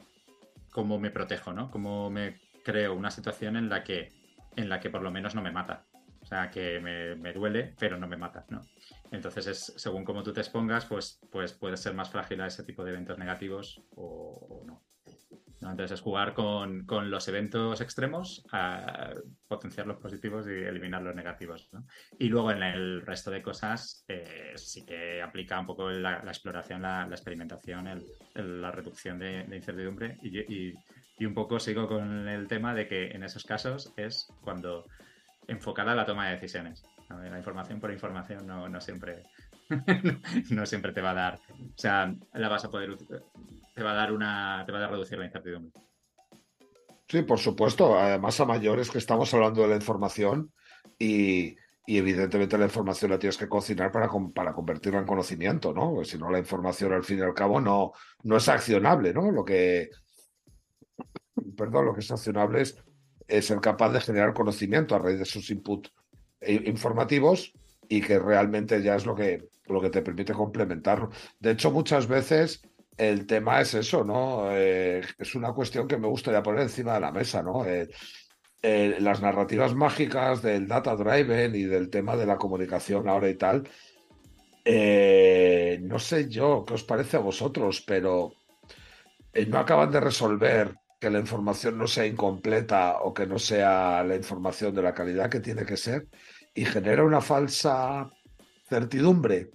¿Cómo me protejo, no? ¿Cómo me creo una situación en la que, en la que por lo menos no me mata? O sea, que me, duele, pero no me mata, ¿no? Entonces, es, según cómo tú te expongas, pues, pues puedes ser más frágil a ese tipo de eventos negativos o, no. Entonces, es jugar con, los eventos extremos, a potenciar los positivos y eliminar los negativos. Y luego en el resto de cosas, eh, sí que aplica un poco la, exploración, la, experimentación, la reducción de, incertidumbre. Y, y un poco sigo con el tema de que en esos casos es cuando enfocada la toma de decisiones. La información por información no, no siempre no siempre te va a dar, o sea, la vas a poder te va a dar una te va a reducir la incertidumbre. Sí, por supuesto. Además, a mayores que estamos hablando de la información y, evidentemente la información la tienes que cocinar para, para convertirla en conocimiento, ¿no? si no, la información al fin y al cabo no, no es accionable, ¿no? Lo que, perdón, lo que es accionable es, es ser capaz de generar conocimiento a raíz de sus inputs informativos y que realmente ya es lo que, lo que te permite complementarlo. De hecho, muchas veces el tema es eso, ¿no? Eh, es una cuestión que me gustaría poner encima de la mesa, ¿no? Eh, eh, las narrativas mágicas del data driven y del tema de la comunicación ahora y tal. no sé yo qué os parece a vosotros, pero no acaban de resolver que la información no sea incompleta o que no sea la información de la calidad que tiene que ser y genera una falsa certidumbre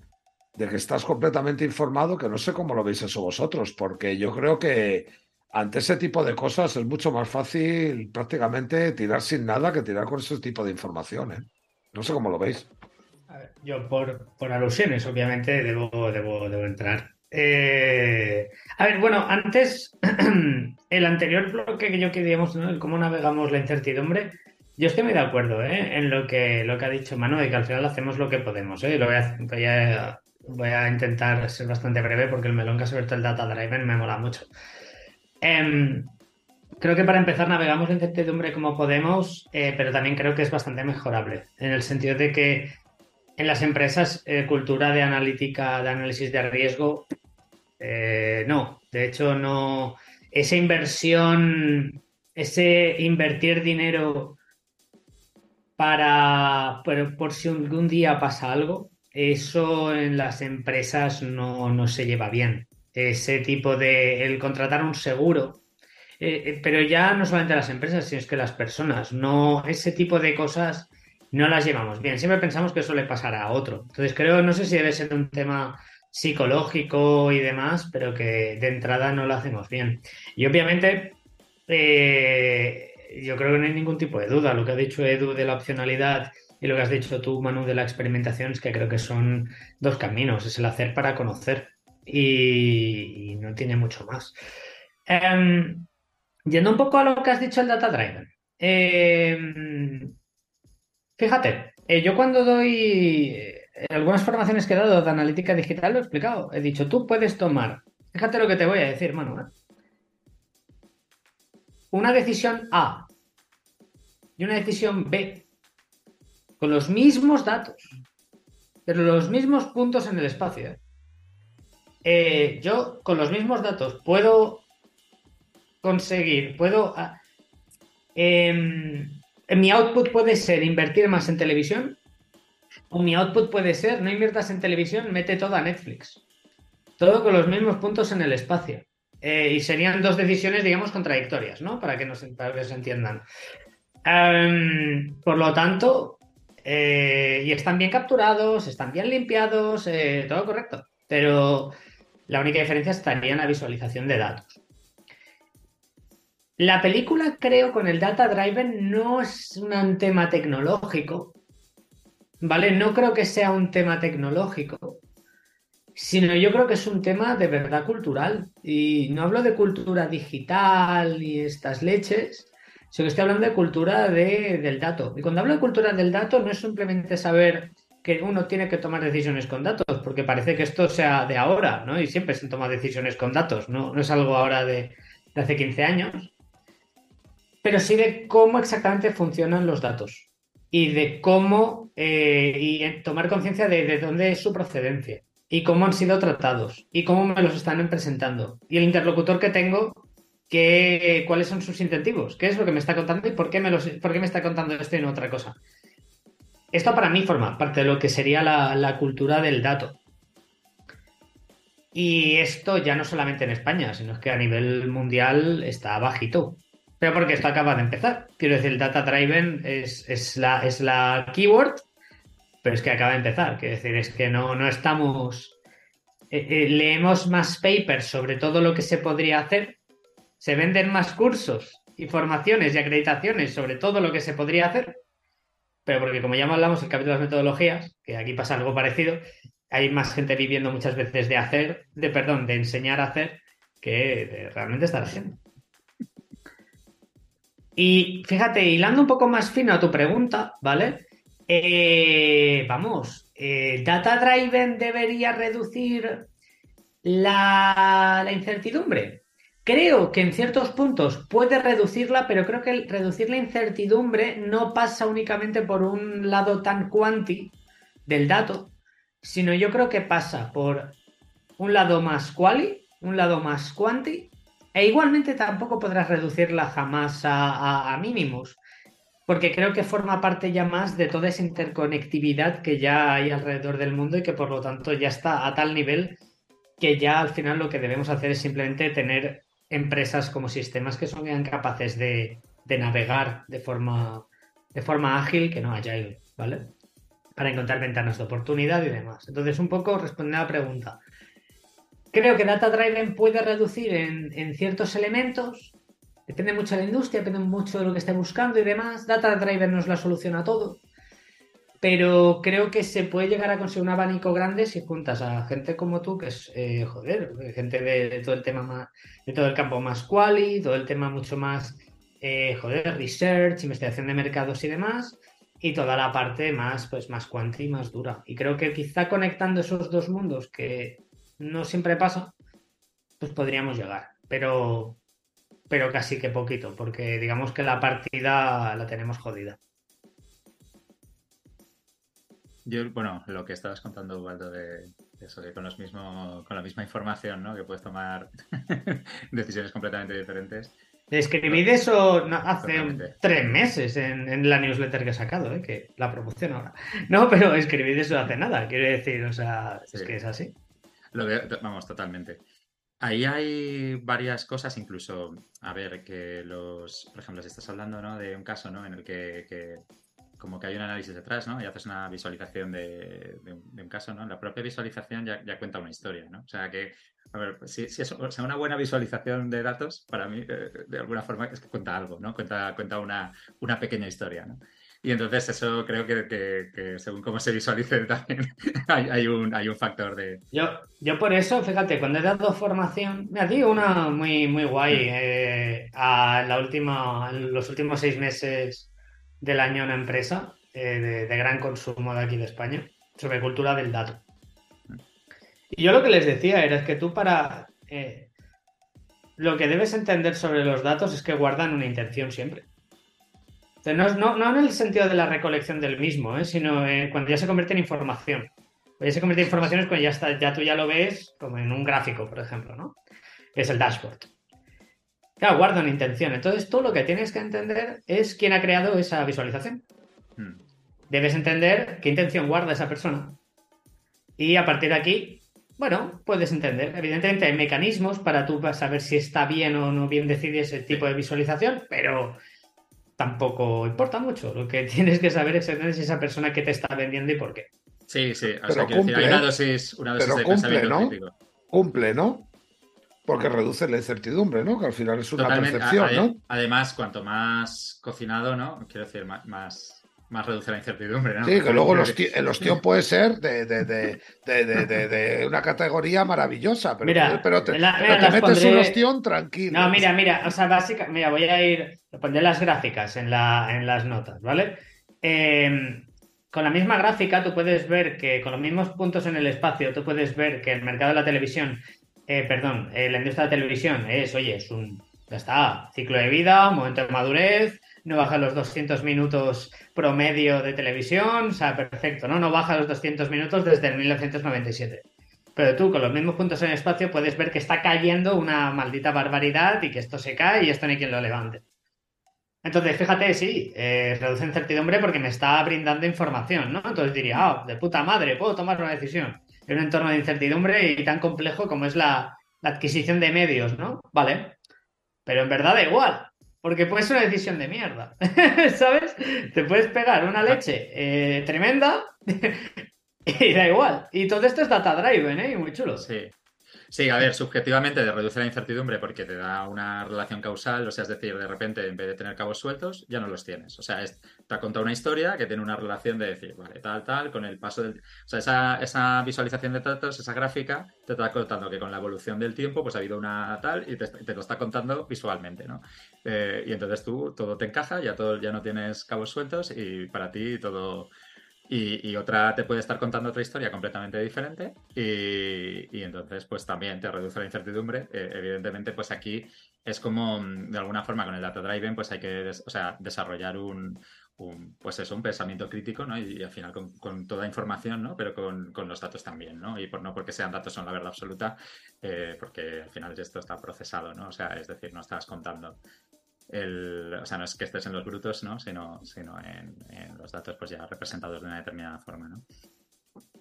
de que estás completamente informado, que no sé cómo lo veis eso vosotros, porque yo creo que ante ese tipo de cosas es mucho más fácil prácticamente tirar sin nada que tirar con ese tipo de información. ¿eh? No sé cómo lo veis. yo por, por alusiones, obviamente, debo, debo, debo entrar. Eh, a ver, bueno, antes, el anterior bloque que yo queríamos, cómo navegamos la incertidumbre, yo estoy muy de acuerdo ¿eh? en lo que, lo que ha dicho Manu, de que al final hacemos lo que podemos. ¿eh? Lo voy, a, voy, a, intentar ser bastante breve porque el melón que ha abierto el Data Driver me mola mucho. Em, creo que para empezar navegamos la incertidumbre como podemos, eh, pero también creo que es bastante mejorable, en el sentido de que en las empresas eh, cultura de analítica, de análisis de riesgo, eh, no, de hecho no. Esa inversión, ese invertir dinero para, por, si un, día pasa algo, eso en las empresas no, se lleva bien. Ese tipo de, el contratar un seguro, eh, eh, pero ya no solamente las empresas, sino es que las personas, no, ese tipo de cosas no las llevamos bien. Siempre pensamos que eso le pasará a otro. Entonces creo, no sé si debe ser un tema psicológico y demás, pero que de entrada no lo hacemos bien. Y obviamente, eh, yo creo que no hay ningún tipo de duda. Lo que ha dicho Edu de la opcionalidad y lo que has dicho tú, Manu, de la experimentación, es que creo que son dos caminos. Es el hacer para conocer y, no tiene mucho más. Em, yendo un poco a lo que has dicho el Data Driven. Em, fíjate, eh, yo cuando doy eh, algunas formaciones que he dado de analítica digital lo he explicado. He dicho, tú puedes tomar, fíjate lo que te voy a decir, Manu, una decisión A y una decisión B con los mismos datos, pero los mismos puntos en el espacio. ¿eh? Eh, yo con los mismos datos puedo conseguir, puedo... Ah, em, mi output puede ser invertir más en televisión o mi output puede ser no inviertas en televisión, mete todo a Netflix. Todo con los mismos puntos en el espacio. Eh, y serían dos decisiones, digamos, contradictorias, ¿no? Para que nos, se entiendan. Por lo tanto, y están bien capturados, están bien limpiados, todo correcto. Pero la única diferencia estaría en la visualización de datos. La película, creo, con el Data Driven no es un tema tecnológico, ¿vale? No creo que sea un tema tecnológico, sino yo creo que es un tema de verdad cultural. Y no hablo de cultura digital y estas leches, sino que estoy hablando de cultura del dato. Y cuando hablo de cultura del dato, no es simplemente saber que uno tiene que tomar decisiones con datos, porque parece que esto sea de ahora, ¿no? Y siempre se toma decisiones con datos, ¿no? No es algo ahora de, hace 15 años, pero sí de cómo exactamente funcionan los datos y de cómo eh, y tomar conciencia de, de, dónde es su procedencia y cómo han sido tratados y cómo me los están presentando y el interlocutor que tengo que, cuáles son sus incentivos, qué es lo que me está contando y por qué me, los, por qué me está contando esto y no otra cosa. Esto para mí forma parte de lo que sería la, cultura del dato. Y esto ya no solamente en España, sino que a nivel mundial está bajito. Pero porque esto acaba de empezar. Quiero decir, el data driven es, la, es la keyword, pero es que acaba de empezar. Quiero decir, es que no, no estamos. Eh, eh, leemos más papers sobre todo lo que se podría hacer. Se venden más cursos y formaciones y acreditaciones sobre todo lo que se podría hacer pero porque como ya hablamos el capítulo de las metodologías, que aquí pasa algo parecido, hay más gente viviendo muchas veces de hacer, de perdón, de enseñar a hacer, que de realmente estar haciendo. Y fíjate, hilando un poco más fino a tu pregunta, ¿vale? Eh, vamos, eh, ¿Data Driven debería reducir la, incertidumbre? Creo que en ciertos puntos puede reducirla, pero creo que reducir la incertidumbre no pasa únicamente por un lado tan cuanti del dato, sino yo creo que pasa por un lado más quali, un lado más quanti, e igualmente tampoco podrás reducirla jamás a, mínimos, porque creo que forma parte ya más de toda esa interconectividad que ya hay alrededor del mundo y que por lo tanto ya está a tal nivel que ya al final lo que debemos hacer es simplemente tener empresas como sistemas que son capaces de, navegar de forma, de forma ágil que no agile, ¿vale? Para encontrar ventanas de oportunidad y demás. Entonces, un poco respondiendo a la pregunta. Creo que Data Driven puede reducir en, en ciertos elementos. Depende mucho de la industria, depende mucho de lo que esté buscando y demás. Data Driven no es la solución a todo pero creo que se puede llegar a conseguir un abanico grande si juntas a gente como tú, que es, eh, joder, gente de, todo el tema más, de todo el campo más quali, todo el tema mucho más, eh, joder, research, investigación de mercados y demás, y toda la parte más, pues, más quanti, más dura. Y creo que quizá conectando esos dos mundos, que no siempre pasa, pues podríamos llegar, pero, pero casi que poquito, porque digamos que la partida la tenemos jodida. Yo, bueno, lo que estabas contando, Waldo, de eso, que con, los mismo, con la misma información, ¿no? Que puedes tomar decisiones completamente diferentes. Escribí de eso hace tres meses en, la newsletter que he sacado, ¿eh? que la promoción ahora. No, pero escribí de eso hace nada, quiero decir, o sea, es que es así. Lo vamos, totalmente. Ahí hay varias cosas, incluso, a ver, que los, por ejemplo, si estás hablando ¿no? de un caso ¿no? en el que, que como que hay un análisis detrás, ¿no? Y haces una visualización de, un caso, ¿no? La propia visualización ya, cuenta una historia, ¿no? O sea que, a ver, si, si es una buena visualización de datos, para mí, eh, de alguna forma, es que cuenta algo, ¿no? Cuenta, cuenta una, una pequeña historia, ¿no? Y entonces eso creo que, según cómo se visualice también hay, un, hay un factor de... Yo, yo por eso, fíjate, cuando he dado formación, me digo una muy, muy guay, mm. eh, a la última, los últimos seis meses del año una empresa eh, de, gran consumo de aquí de España sobre cultura del dato. Y yo lo que les decía era que tú para... Eh, lo que debes entender sobre los datos es que guardan una intención siempre. No, no, en el sentido de la recolección del mismo, ¿eh? sino cuando ya se convierte en información. Cuando ya se convierte en información es cuando ya, está, ya tú ya lo ves como en un gráfico, por ejemplo, ¿no? Es el dashboard. Claro, guarda una intención. Entonces tú lo que tienes que entender es quién ha creado esa visualización. Hmm. Debes entender qué intención guarda esa persona. Y a partir de aquí, bueno, puedes entender. Evidentemente hay mecanismos para tú saber si está bien o no bien decidir ese tipo de visualización, pero tampoco importa mucho. Lo que tienes que saber es si esa persona que te está vendiendo y por qué. Sí, sí. O sea, cumple, decir, hay una dosis, una dosis de cumple, ¿no? Cumple, ¿no? Porque reduce la incertidumbre, ¿no? Que al final es una percepción, ¿no? Además, cuanto más cocinado, ¿no? Quiero decir, más, más reduce la incertidumbre, ¿no? Sí, que luego los el ostión puede ser de, de, de, de, una categoría maravillosa, pero, mira, pero te, metes un ostión tranquilo. No, mira, mira, o sea, básicamente, mira, voy a ir, pondré las gráficas en, la, en las notas, ¿vale? Em, con la misma gráfica tú puedes ver que con los mismos puntos en el espacio, tú puedes ver que el mercado de la televisión eh, perdón, eh, la industria de televisión es, oye, es un, ya está, ciclo de vida, momento de madurez, no baja los 200 minutos promedio de televisión, o sea, perfecto, ¿no? No baja los 200 minutos desde el 1997. Pero tú, con los mismos puntos en el espacio, puedes ver que está cayendo una maldita barbaridad y que esto se cae y esto hay quien lo levante. Entonces, fíjate, sí, eh, reduce incertidumbre porque me está brindando información, ¿no? Entonces diría, ah, de puta madre, puedo tomar una decisión en un entorno de incertidumbre y tan complejo como es la, adquisición de medios, ¿no? Vale. Pero en verdad da igual, porque puede ser una decisión de mierda, ¿sabes? Te puedes pegar una leche eh, tremenda y da igual. Y todo esto es data driven, ¿eh? muy chulo. Sí. Sí, a ver, subjetivamente de reduce la incertidumbre porque te da una relación causal, o sea, es decir, de repente en vez de tener cabos sueltos, ya no los tienes. O sea, te ha contado una historia que tiene una relación de decir, vale, tal, tal, con el paso del... O sea, esa, esa visualización de datos, esa gráfica, te está contando que con la evolución del tiempo, pues ha habido una tal y te, lo está contando visualmente, ¿no? Eh, y entonces tú, todo te encaja, ya, todo, ya no tienes cabos sueltos y para ti todo y, otra te puede estar contando otra historia completamente diferente y, entonces pues también te reduce la incertidumbre. Eh, evidentemente pues aquí es como mm, de alguna forma con el data driven pues hay que o sea, desarrollar un, pues eso, un pensamiento crítico, ¿no? Y, al final con, toda información, ¿no? Pero con, los datos también, ¿no? Y por no porque sean datos son la verdad absoluta, eh, porque al final esto está procesado, ¿no? O sea, es decir, no estás contando o sea, no es que estés en los brutos, ¿no? Sino, sino en, en, los datos pues ya representados de una determinada forma, ¿no?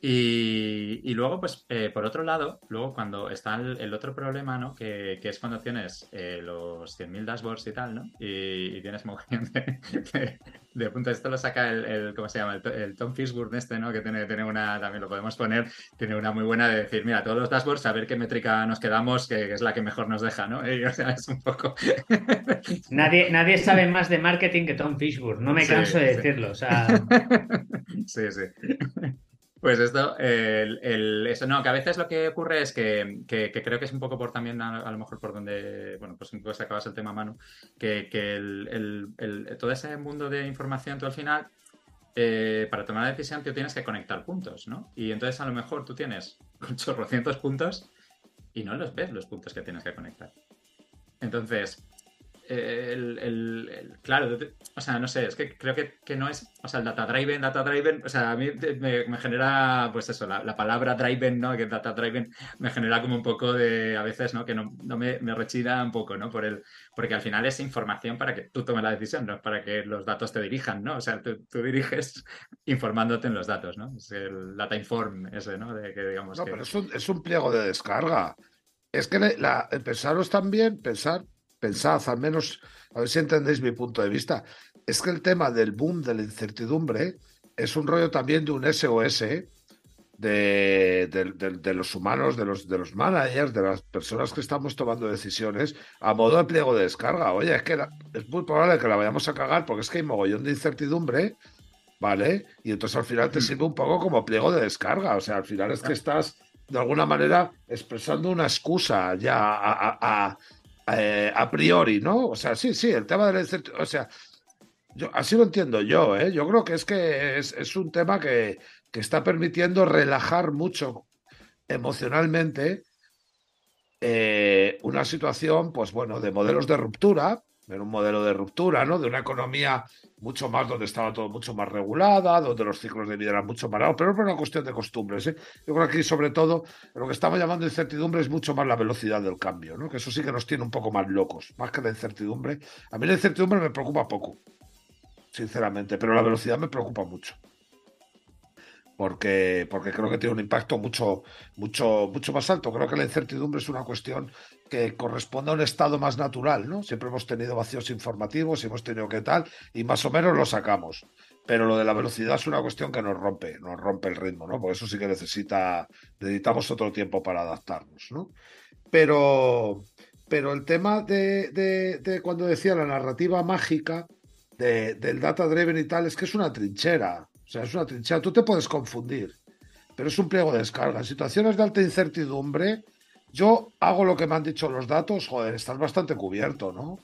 Y, luego, pues, eh, por otro lado, luego cuando está el, otro problema, ¿no? Que, es cuando tienes eh, los 100.000 dashboards y tal, ¿no? Y, tienes mogollón de, de, punto. Esto lo saca el, ¿cómo se llama? El, Tom Fishburne este, ¿no? Que tiene, tiene una, también lo podemos poner, tiene una muy buena de decir, mira, todos los dashboards, a ver qué métrica nos quedamos, que, es la que mejor nos deja, ¿no? Y, o sea, es un poco... nadie, nadie sabe más de marketing que Tom Fishburne, no me canso de decirlo, o sea... sí, sí. Pues esto, el, eso no, que a veces lo que ocurre es que, creo que es un poco por también, a, lo mejor por donde, bueno, pues poco acabas el tema mano, que, el, todo ese mundo de información, tú al final, eh, para tomar la decisión, tú tienes que conectar puntos, ¿no? Y entonces a lo mejor tú tienes 800 puntos y no los ves los puntos que tienes que conectar. Entonces, el, claro, o sea, no sé, es que creo que, no es, o sea, el data driven, data driven, o sea, a mí me, genera, pues eso, la, palabra driven, ¿no? Que data driven me genera como un poco de, a veces, ¿no? Que no, me, me, rechida un poco, ¿no? Por el, porque al final es información para que tú tomes la decisión, no para que los datos te dirijan, ¿no? O sea, tú, diriges informándote en los datos, ¿no? Es el data inform ese, ¿no? De que digamos no, pero es un, es un pliego de descarga. Es que la, pensaros también, pensar pensad, al menos, a ver si entendéis mi punto de vista, es que el tema del boom de la incertidumbre es un rollo también de un SOS de, de, los humanos, de los, de los managers, de las personas que estamos tomando decisiones a modo de pliego de descarga. Oye, es que es muy probable que la vayamos a cagar porque es que hay mogollón de incertidumbre ¿vale? Y entonces al final te sirve un poco como pliego de descarga, o sea, al final es que estás de alguna manera expresando una excusa ya a, a- a- eh, a priori, ¿no? O sea, sí, sí, el tema de incertidumbre, o sea, yo, así lo entiendo yo, ¿eh? Yo creo que es que es, un tema que, que está permitiendo relajar mucho emocionalmente eh, una situación, pues bueno, de modelos de ruptura, en un modelo de ruptura, ¿no? De una economía mucho más donde estaba todo mucho más regulada, donde los ciclos de vida eran mucho más largos, pero no una cuestión de costumbres, ¿eh? Yo creo que aquí, sobre todo, lo que estamos llamando incertidumbre es mucho más la velocidad del cambio, ¿no? Que eso sí que nos tiene un poco más locos, más que la incertidumbre. A mí la incertidumbre me preocupa poco, sinceramente, pero la velocidad me preocupa mucho. Porque, porque creo que tiene un impacto mucho, mucho, mucho más alto. Creo que la incertidumbre es una cuestión que corresponde a un estado más natural, ¿no? Siempre hemos tenido vacíos informativos hemos tenido que tal, y más o menos lo sacamos. Pero lo de la velocidad es una cuestión que nos rompe, nos rompe el ritmo, ¿no? Porque eso sí que necesita, necesitamos otro tiempo para adaptarnos, ¿no? Pero, pero el tema de cuando decía la narrativa mágica de- del data driven y tal, es que es una trinchera. O sea, es una trinchera. Tú te puedes confundir, pero es un pliego de descarga. En situaciones de alta incertidumbre, yo hago lo que me han dicho los datos, joder, estás bastante cubierto, ¿no?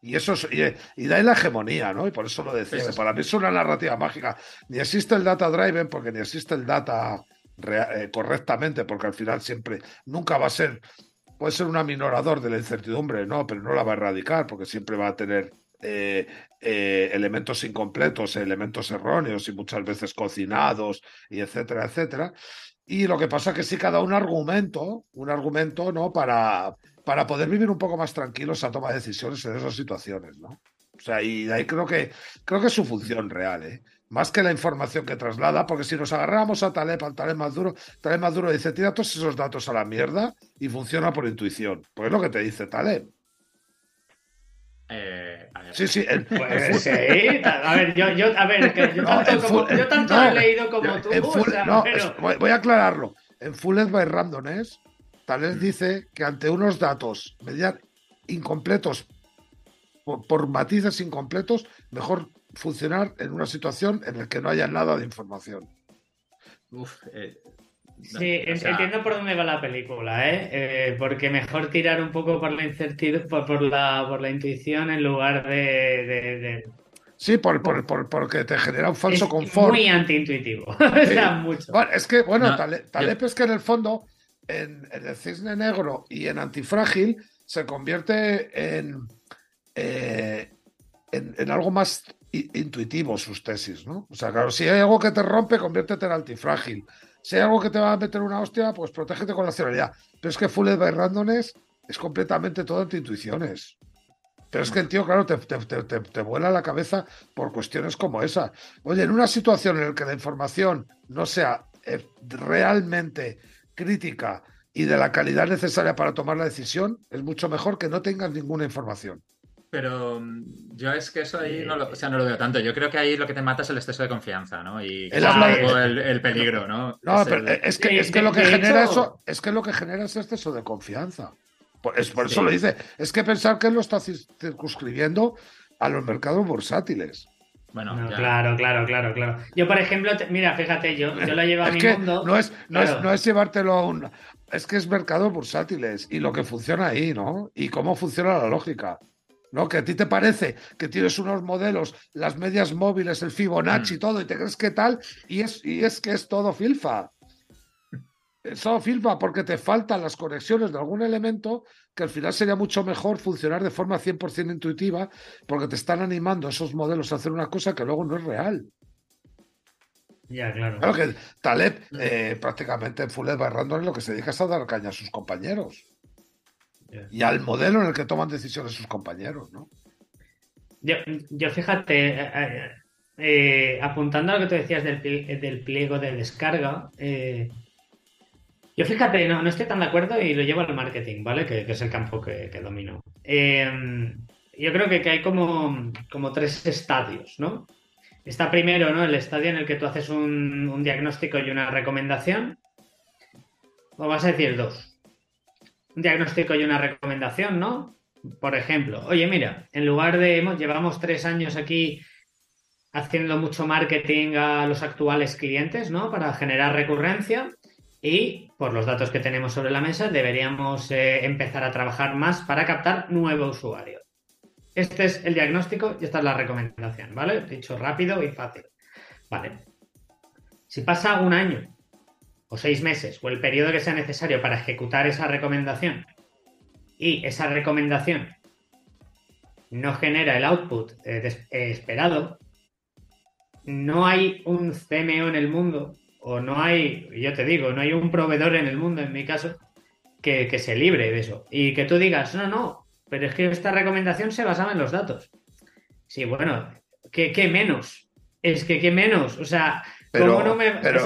Y eso es, y, y da la hegemonía, ¿no? Y por eso lo decía, para mí es una narrativa mágica. Ni existe el data driven porque ni existe el data eh, correctamente, porque al final siempre, nunca va a ser, puede ser un aminorador de la incertidumbre, no, pero no la va a erradicar porque siempre va a tener eh, eh, elementos incompletos, elementos erróneos y muchas veces cocinados y etcétera, etcétera. Y lo que pasa es que sí cada un argumento, un argumento, ¿no? Para, para poder vivir un poco más tranquilos a toma de decisiones en esas situaciones, ¿no? O sea, y de ahí creo que, creo que es su función real, ¿eh? Más que la información que traslada, porque si nos agarramos a Taleb, al Taleb más duro, Taleb más duro dice, tira todos esos datos a la mierda y funciona por intuición. Pues es lo que te dice Taleb. Eh. Sí, sí, el, Pues sí, a ver, yo, yo, a ver, que yo No, tanto, en como- full- yo tanto no, he leído como tú, o sea, no, pero- es- voy, voy a aclararlo. En Fulled by Randomness, Taleb dice que ante unos datos median incompletos por, por matices incompletos, mejor funcionar en una situación en la que no haya nada de información. Uf, eh, Sí, o en- sea, entiendo por dónde va la película, ¿eh? Eh, porque mejor tirar un poco por la incertidumbre, por, por la, por la intuición en lugar de... de- de- Sí, por, por- por- porque te genera un falso es confort. muy antiintuitivo, o sea, mucho. Bueno, es que, bueno, No, Taleb es que en el fondo, en, en el cisne negro y en antifrágil, se convierte en, eh, en, en algo más intuitivo sus tesis, ¿no? O sea, claro, si hay algo que te rompe, conviértete en antifrágil. Si hay algo que te va a meter una hostia, pues protégete con la racionalidad. Pero es que Fulled by Randomness es completamente todo antiintuiciones. Pero es que el tío, claro, te, te, te- te- te vuela la cabeza por cuestiones como esa. Oye, en una situación en la que la información no sea eh, realmente crítica y de la calidad necesaria para tomar la decisión, es mucho mejor que no tengas ninguna información. Pero mm, yo es que eso ahí no lo, o sea, no lo veo tanto. Yo creo que ahí lo que te mata es el exceso de confianza, ¿no? Y Él es habla un de- poco el, el peligro, ¿no? No, Es pero el- es que, es que lo que genera hecho- eso, es que lo que genera es exceso de confianza. Por, es, por eso Sí. lo dice. Es que pensar que él lo está circunscribiendo a los mercados bursátiles. Bueno, No, claro, claro, claro, claro. Yo, por ejemplo, te- mira, fíjate, yo, yo lo llevo a Es mi que mundo. no es, no, Claro. es, no es llevártelo a un. Es que es mercados bursátiles y lo que funciona ahí, ¿no? Y cómo funciona la lógica. ¿No? Que a ti te parece que tienes unos modelos, las medias móviles, el Fibonacci y Mm. todo, y te crees que tal, y es, y es que es todo filfa. Es todo filfa porque te faltan las conexiones de algún elemento que al final sería mucho mejor funcionar de forma 100% intuitiva porque te están animando esos modelos a hacer una cosa que luego no es real. Ya, claro. Claro que Taleb eh, prácticamente en Random lo que se dedica es a dar caña a sus compañeros Y al modelo en el que toman decisiones sus compañeros, ¿no? Yo, yo fíjate, eh, eh, eh, apuntando a lo que tú decías del, del pliego de descarga, eh, yo fíjate, no, no estoy tan de acuerdo y lo llevo al marketing, ¿vale? Que, que es el campo que, que domino. Eh, yo creo que, que hay como, como tres estadios, ¿no? Está primero, ¿no? El estadio en el que tú haces un, un diagnóstico y una recomendación. O vas a decir dos. Un diagnóstico y una recomendación, ¿no? Por ejemplo, oye, mira, en lugar de llevamos tres años aquí haciendo mucho marketing a los actuales clientes, ¿no? Para generar recurrencia. Y por los datos que tenemos sobre la mesa, deberíamos eh, empezar a trabajar más para captar nuevo usuario. Este es el diagnóstico y esta es la recomendación, ¿vale? Dicho rápido y fácil. Vale. Si pasa un año o seis meses o el periodo que sea necesario para ejecutar esa recomendación y esa recomendación no genera el output eh, eh, esperado, no hay un CMO en el mundo, o no hay, yo te digo, no hay un proveedor en el mundo, en mi caso, que, se libre de eso. Y que tú digas, no, no, pero es que esta recomendación se basaba en los datos. Sí, bueno, ¿qué, menos? Es que qué menos, o sea, pero, no me, pero,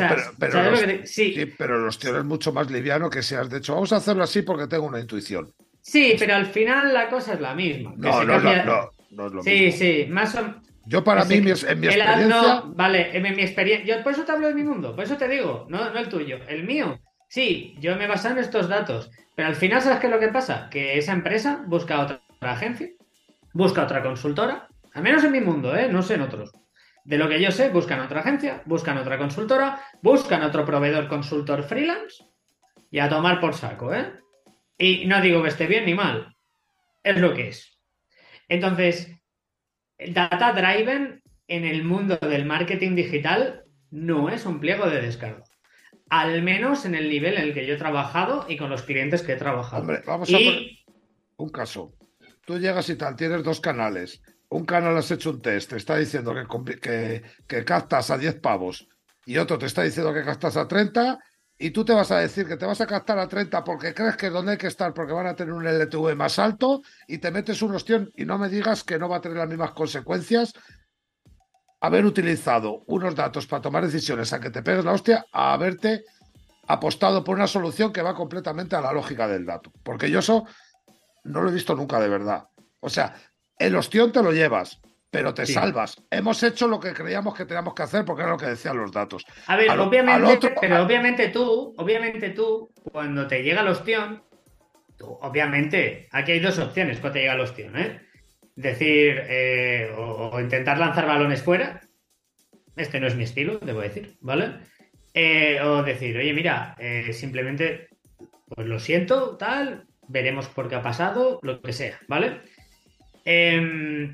sí. pero los tíos es mucho más liviano que seas. De hecho, vamos a hacerlo así porque tengo una intuición. Sí, pero al final la cosa es la misma. No, no, no, no, es lo sí, mismo. Sí, más o Yo para mí, en mi experiencia... vale, en mi experiencia... Yo por eso te hablo de mi mundo, por eso te digo, no, no el tuyo. El mío, sí, yo me baso en estos datos, pero al final, ¿sabes qué es lo que pasa? Que esa empresa busca otra, agencia, busca otra consultora, al menos en mi mundo, ¿eh? No sé en otros. De lo que yo sé, buscan otra agencia, buscan otra consultora, buscan otro proveedor consultor freelance y a tomar por saco, ¿eh? Y no digo que esté bien ni mal, es lo que es. Entonces, Data Driven en el mundo del marketing digital no es un pliego de descargo. Al menos en el nivel en el que yo he trabajado y con los clientes que he trabajado. Hombre, vamos a poner un caso. Tú llegas y tal, tienes dos canales. Un canal has hecho un test, te está diciendo que, que, captas a 10 pavos y otro te está diciendo que captas a 30 y tú te vas a decir que te vas a captar a 30 porque crees que es donde hay que estar porque van a tener un LTV más alto y te metes un ostión y no me digas que no va a tener las mismas consecuencias haber utilizado unos datos para tomar decisiones a que te pegues la hostia a haberte apostado por una solución que va completamente a la lógica del dato. Porque yo eso no lo he visto nunca de verdad. O sea, el ostión te lo llevas, pero te salvas. Hemos hecho lo que creíamos que teníamos que hacer porque era lo que decían los datos. A ver, obviamente, pero obviamente tú, obviamente tú, cuando te llega el ostión, obviamente, aquí hay dos opciones cuando te llega el ostión, ¿eh? Decir, eh, o, intentar lanzar balones fuera. Este no es mi estilo, debo decir, ¿vale? Eh, o decir, oye, mira, eh, simplemente, pues lo siento, tal, veremos por qué ha pasado, lo que sea, ¿vale? Eh,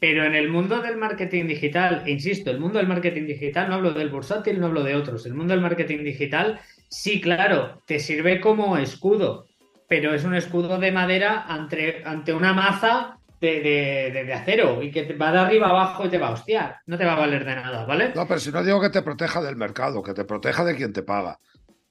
pero en el mundo del marketing digital, insisto, el mundo del marketing digital, no hablo del bursátil, no hablo de otros, el mundo del marketing digital, sí, claro, te sirve como escudo, pero es un escudo de madera ante, ante una maza de, acero y que te va de arriba abajo y te va a hostiar. No te va a valer de nada, ¿vale? No, pero si no digo que te proteja del mercado, que te proteja de quien te paga.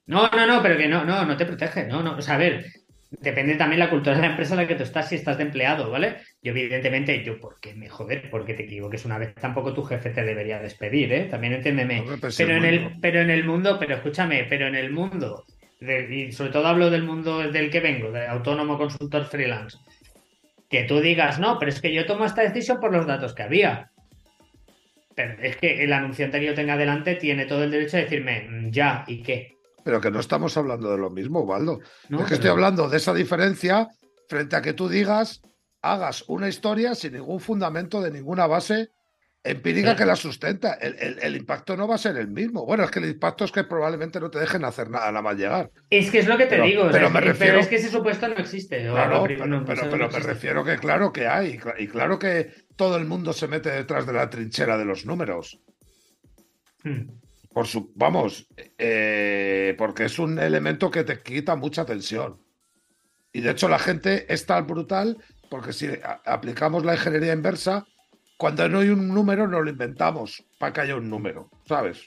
No, no, no, pero que no, no, no te protege, no, no. O sea, a ver, depende también la cultura de la empresa en la que tú estás, si estás de empleado, ¿vale? Yo, evidentemente, yo, ¿por qué me joder? Porque te equivoques una vez, tampoco tu jefe te debería despedir, ¿eh? También entiéndeme. pero, en el, pero en el mundo, pero escúchame, pero en el mundo, y sobre todo hablo del mundo del que vengo, de autónomo consultor freelance, que tú digas, no, pero es que yo tomo esta decisión por los datos que había. Pero es que el anunciante que yo tenga delante tiene todo el derecho a decirme, mm, ya, ¿y qué? Pero que no estamos hablando de lo mismo, Waldo. es que estoy hablando de esa diferencia frente a que tú digas, hagas una historia sin ningún fundamento de ninguna base empírica que la sustenta. El, impacto no va a ser el mismo. Bueno, es que el impacto es que probablemente no te dejen hacer nada, nada más llegar. Es que es lo que te digo. Pero, me refiero... es que ese supuesto no existe. Claro, pero, me refiero que claro que hay. Y claro que todo el mundo se mete detrás de la trinchera de los números. Hmm. Por su, vamos, eh, porque es un elemento que te quita mucha tensión. Y de hecho la gente es tan brutal porque si aplicamos la ingeniería inversa, cuando no hay un número nos lo inventamos para que haya un número, ¿sabes?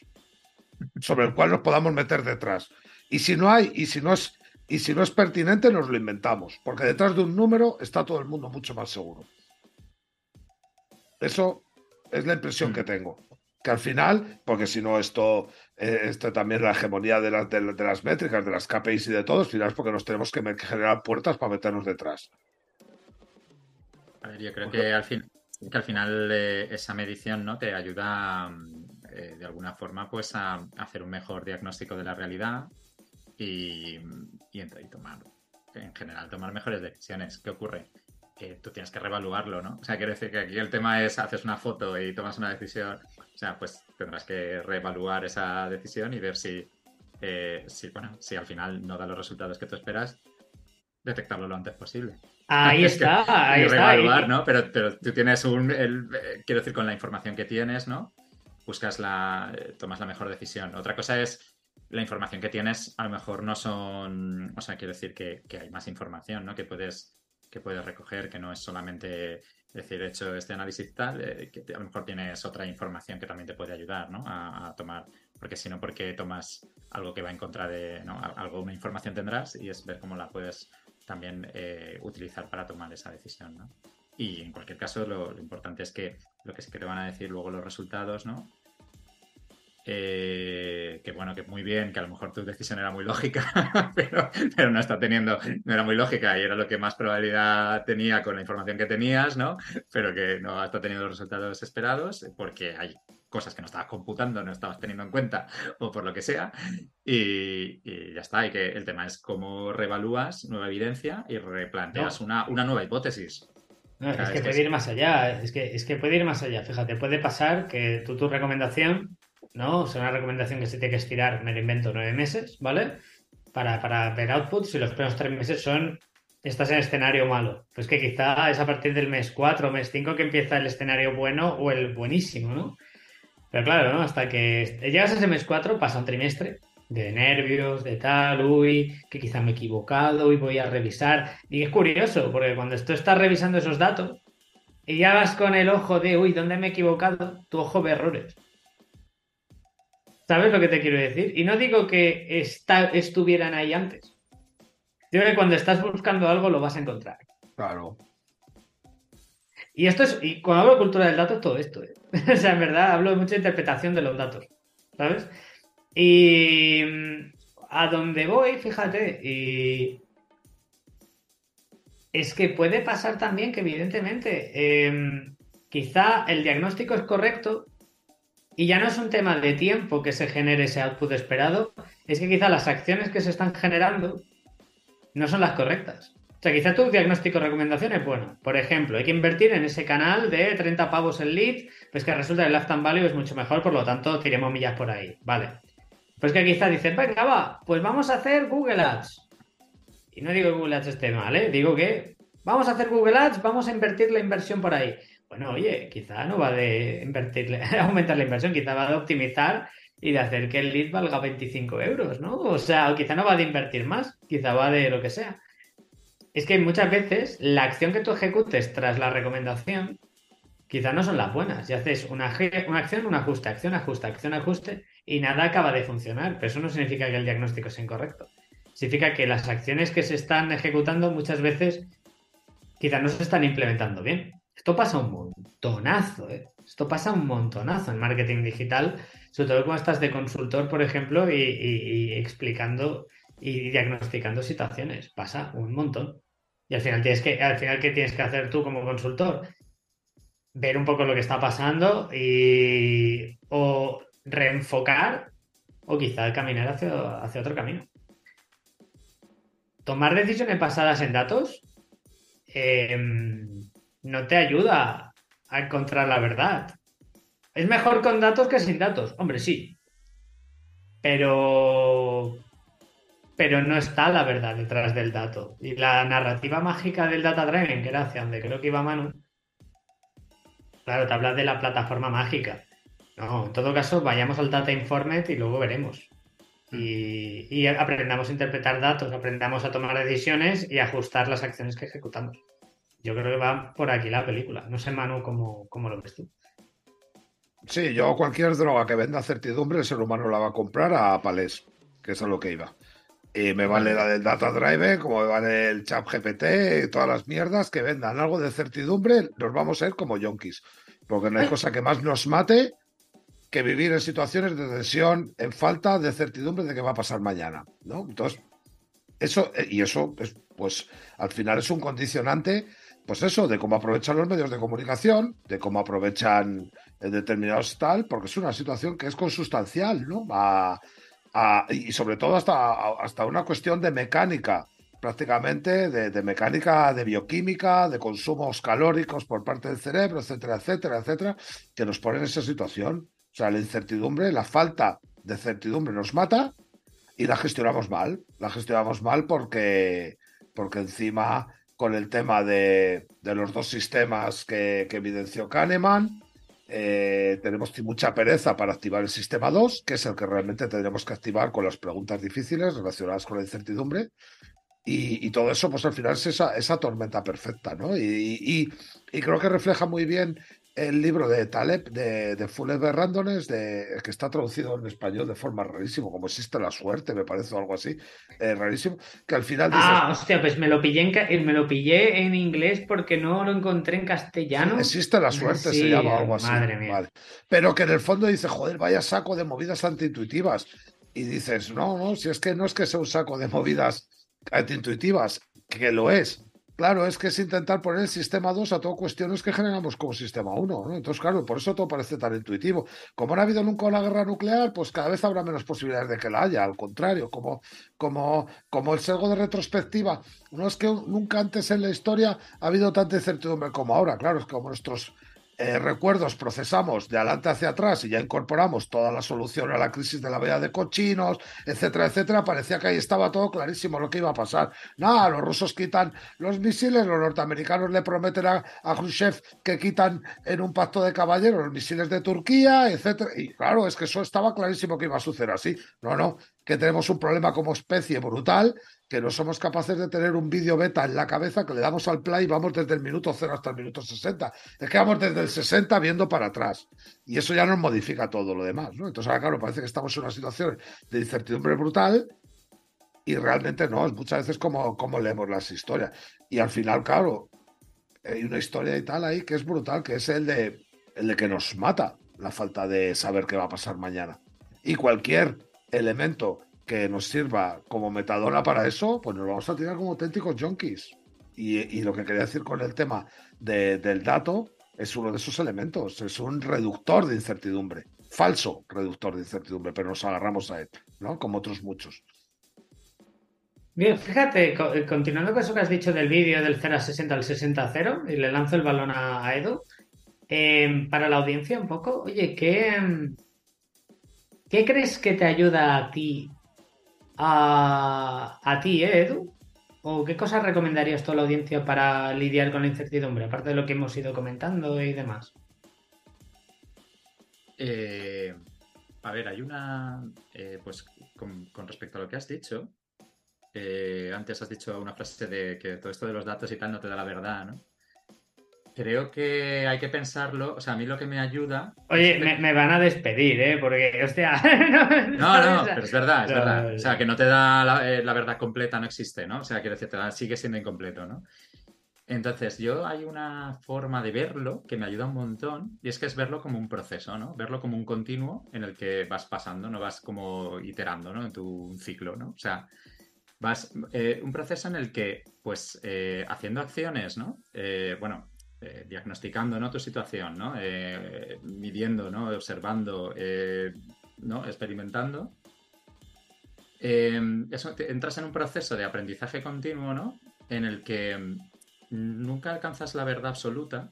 Sobre el cual nos podamos meter detrás. Y si no hay, y si no es, y si no es pertinente, nos lo inventamos, porque detrás de un número está todo el mundo mucho más seguro. Eso es la impresión que tengo que al final, porque si no esto, eh, esto también la hegemonía de, de, las métricas, de las KPIs y de todo, al final es porque nos tenemos que, generar puertas para meternos detrás. A ver, yo creo que al, fin, que al final esa medición ¿no? te ayuda eh, de alguna forma pues a, hacer un mejor diagnóstico de la realidad y, y, y tomar, en general, tomar mejores decisiones. ¿Qué ocurre? Eh, tú tienes que reevaluarlo, ¿no? O sea, quiere decir que aquí el tema es haces una foto y tomas una decisión, o sea, pues tendrás que reevaluar esa decisión y ver si, eh, si, bueno, si al final no da los resultados que tú esperas, detectarlo lo antes posible. Ahí está, ahí está. Reevaluar, ¿no? Pero, pero tú tienes un, el, eh, quiero decir, con la información que tienes, ¿no? Buscas la, tomas la mejor decisión. Otra cosa es la información que tienes, a lo mejor no son, o sea, quiero decir que, que hay más información, ¿no? Que puedes que puedes recoger, que no es solamente decir, hecho este análisis tal, eh, que a lo mejor tienes otra información que también te puede ayudar ¿no? a, tomar, porque si no, porque tomas algo que va en contra de, ¿no? algo, una información tendrás y es ver cómo la puedes también eh, utilizar para tomar esa decisión. ¿no? Y en cualquier caso, lo, lo, importante es que lo que sí que te van a decir luego los resultados, ¿no? Eh, que bueno, que muy bien, que a lo mejor tu decisión era muy lógica, pero, pero, no está teniendo, no era muy lógica y era lo que más probabilidad tenía con la información que tenías, ¿no? Pero que no está teniendo los resultados esperados porque hay cosas que no estabas computando, no estabas teniendo en cuenta o por lo que sea. Y, y ya está. Y que el tema es cómo revalúas nueva evidencia y replanteas una, una nueva hipótesis. No, es que puede ir más allá, es que, es que puede ir más allá. Fíjate, puede pasar que tú tu recomendación ¿no? O sea, una recomendación que se tiene que estirar, me lo invento, nueve meses, ¿vale? Para, para ver outputs y los primeros tres meses son, estás en escenario malo. Pues que quizá es a partir del mes cuatro o mes cinco que empieza el escenario bueno o el buenísimo, ¿no? Pero claro, ¿no? Hasta que llegas a ese mes cuatro pasa un trimestre de nervios, de tal, uy, que quizá me he equivocado y voy a revisar. Y es curioso, porque cuando tú estás revisando esos datos y ya vas con el ojo de, uy, ¿dónde me he equivocado? Tu ojo ve errores. ¿Sabes lo que te quiero decir? Y no digo que estuvieran ahí antes. Digo que cuando estás buscando algo lo vas a encontrar. Claro. Y esto es, y cuando hablo de cultura del dato todo esto. ¿eh? o sea, en verdad hablo de mucha interpretación de los datos. ¿Sabes? Y mm, a donde voy, fíjate, y es que puede pasar también que evidentemente em, quizá el diagnóstico es correcto, y ya no es un tema de tiempo que se genere ese output esperado, es que quizá las acciones que se están generando no son las correctas. O sea, quizá tu diagnóstico o recomendación es bueno. Por ejemplo, hay que invertir en ese canal de 30 pavos en lead, pues que resulta que el lifetime value es mucho mejor, por lo tanto, tiremos millas por ahí. Vale. Pues que quizá dices, venga, va, pues vamos a hacer Google Ads. Y no digo que Google Ads esté mal, ¿eh? Digo que vamos a hacer Google Ads, vamos a invertir la inversión por ahí. Bueno, oye, quizá no va de invertirle, aumentar la inversión, quizá va de optimizar y de hacer que el lead valga 25 euros, ¿no? O sea, quizá no va de invertir más, quizá va de lo que sea. Es que muchas veces la acción que tú ejecutes tras la recomendación quizá no son las buenas. Y haces una, una acción, un ajuste, acción, ajuste, acción, ajuste, y nada acaba de funcionar. Pero eso no significa que el diagnóstico sea incorrecto. Significa que las acciones que se están ejecutando muchas veces quizá no se están implementando bien. Esto pasa un montonazo, ¿eh? Esto pasa un montonazo en marketing digital, sobre todo cuando estás de consultor, por ejemplo, y, explicando y diagnosticando situaciones. Pasa un montón. Y al final tienes que, al final, ¿qué tienes que hacer tú como consultor? Ver un poco lo que está pasando y o reenfocar o quizá caminar hacia, hacia otro camino. Tomar decisiones basadas en datos. Eh, no te ayuda a encontrar la verdad. Es mejor con datos que sin datos. Hombre, sí. Pero. Pero no está la verdad detrás del dato. Y la narrativa mágica del data driving, que era hacia donde creo que iba Manu. Claro, te hablas de la plataforma mágica. No, en todo caso, vayamos al Data Informed y luego veremos. Y, y aprendamos a interpretar datos, aprendamos a tomar decisiones y ajustar las acciones que ejecutamos. Yo creo que va por aquí la película. No sé, Manu, cómo, cómo lo ves tú. Sí, yo cualquier droga que venda certidumbre, el ser humano la va a comprar a palés, que es a lo que iba. Y me vale la del Data Drive, como me vale el Chat GPT, todas las mierdas que vendan algo de certidumbre, nos vamos a ir como yonkis. Porque no hay cosa que más nos mate que vivir en situaciones de tensión, en falta de certidumbre de qué va a pasar mañana. ¿no? Entonces, eso, y eso, pues, pues al final es un condicionante pues eso, de cómo aprovechan los medios de comunicación, de cómo aprovechan determinados tal, porque es una situación que es consustancial, ¿no? y sobre todo hasta, hasta una cuestión de mecánica prácticamente de, mecánica, de bioquímica, de consumos calóricos por parte del cerebro, etcétera, etcétera, etcétera, que nos ponen en esa situación. O sea, la incertidumbre, la falta de certidumbre nos mata y la gestionamos mal. La gestionamos mal porque, porque encima con el tema de, los dos sistemas que, evidenció Kahneman, eh, tenemos mucha pereza para activar el sistema 2, que es el que realmente tendremos que activar con las preguntas difíciles relacionadas con la incertidumbre. Y, todo eso, pues al final es esa, tormenta perfecta, ¿no? Y, creo que refleja muy bien el libro de Taleb, de, de Fuller Randones, de, que está traducido en español de forma rarísimo, como existe la suerte, me parece, o algo así, eh, rarísimo, que al final... ah, hostia, pues me lo, pillé en, eh, me lo pillé en inglés porque no lo encontré en castellano. existe la suerte, se llama algo así. Madre mía. Pero que en el fondo dice, joder, vaya saco de movidas antiintuitivas. Y dices, no, no, si es que no es que sea un saco de movidas antiintuitivas, que lo es, Claro, es que es intentar poner el sistema 2 a todo cuestiones que generamos como sistema 1. ¿no? Entonces, claro, por eso todo parece tan intuitivo. Como no ha habido nunca una guerra nuclear, pues cada vez habrá menos posibilidades de que la haya. Al contrario, como, como, como el sesgo de retrospectiva. No es que nunca antes en la historia ha habido tanta incertidumbre como ahora. Claro, es que como nuestros eh, recuerdos procesamos de adelante hacia atrás y ya incorporamos toda la solución a la crisis de la veda de cochinos, etcétera, etcétera, parecía que ahí estaba todo clarísimo lo que iba a pasar. Nada, los rusos quitan los misiles, los norteamericanos le prometen a, a Khrushchev que quitan en un pacto de caballeros los misiles de Turquía, etcétera. Y claro, es que eso estaba clarísimo que iba a suceder así. No, no, que tenemos un problema como especie brutal que no somos capaces de tener un vídeo beta en la cabeza que le damos al play y vamos desde el minuto 0 hasta el minuto 60. Es que vamos desde el 60 viendo para atrás. Y eso ya nos modifica todo lo demás. ¿no? Entonces, ahora, claro, parece que estamos en una situación de incertidumbre brutal y realmente no, es muchas veces como, como leemos las historias. Y al final, claro, hay una historia y tal ahí que es brutal, que es el de, el de que nos mata la falta de saber qué va a pasar mañana. Y cualquier elemento que nos sirva como metadona para eso, pues nos vamos a tirar como auténticos junkies. Y, lo que quería decir con el tema del dato es uno de esos elementos, es un reductor de incertidumbre, falso reductor de incertidumbre, pero nos agarramos a él, ¿no? Como otros muchos. Bien, fíjate, eh, continuando con eso que has dicho del vídeo del 0 a 60 al 60 a 0, y le lanzo el balón a, Edu, eh, para la audiencia un poco, oye, ¿qué, ¿qué crees que te ayuda a ti a, ti, ¿eh, Edu? ¿O qué cosas recomendarías tú a la audiencia para lidiar con la incertidumbre, aparte de lo que hemos ido comentando y demás? Eh, a ver, hay una. Eh, pues con, respecto a lo que has dicho, antes has dicho una frase de que todo esto de los datos y tal no te da la verdad, ¿no? Creo que hay que pensarlo. O sea, a mí lo que me ayuda. Oye, me, van a despedir, ¿eh? Porque, hostia. no, no, pero es verdad, es verdad. O sea, que no te da eh, la, verdad completa, no existe, ¿no? O sea, quiero decir, te da, sigue siendo incompleto, ¿no? Entonces, yo hay una forma de verlo que me ayuda un montón y es que es verlo como un proceso, ¿no? Verlo como un continuo en el que vas pasando, no vas como iterando, ¿no? En tu ciclo, ¿no? O sea, vas eh, un proceso en el que, pues, eh, haciendo acciones, ¿no? bueno, eh, diagnosticando ¿no? tu situación, ¿no? Eh, midiendo, ¿no? observando, eh, ¿no? experimentando. Eso, entras en un proceso de aprendizaje continuo ¿no? en el que mm, nunca alcanzas la verdad absoluta,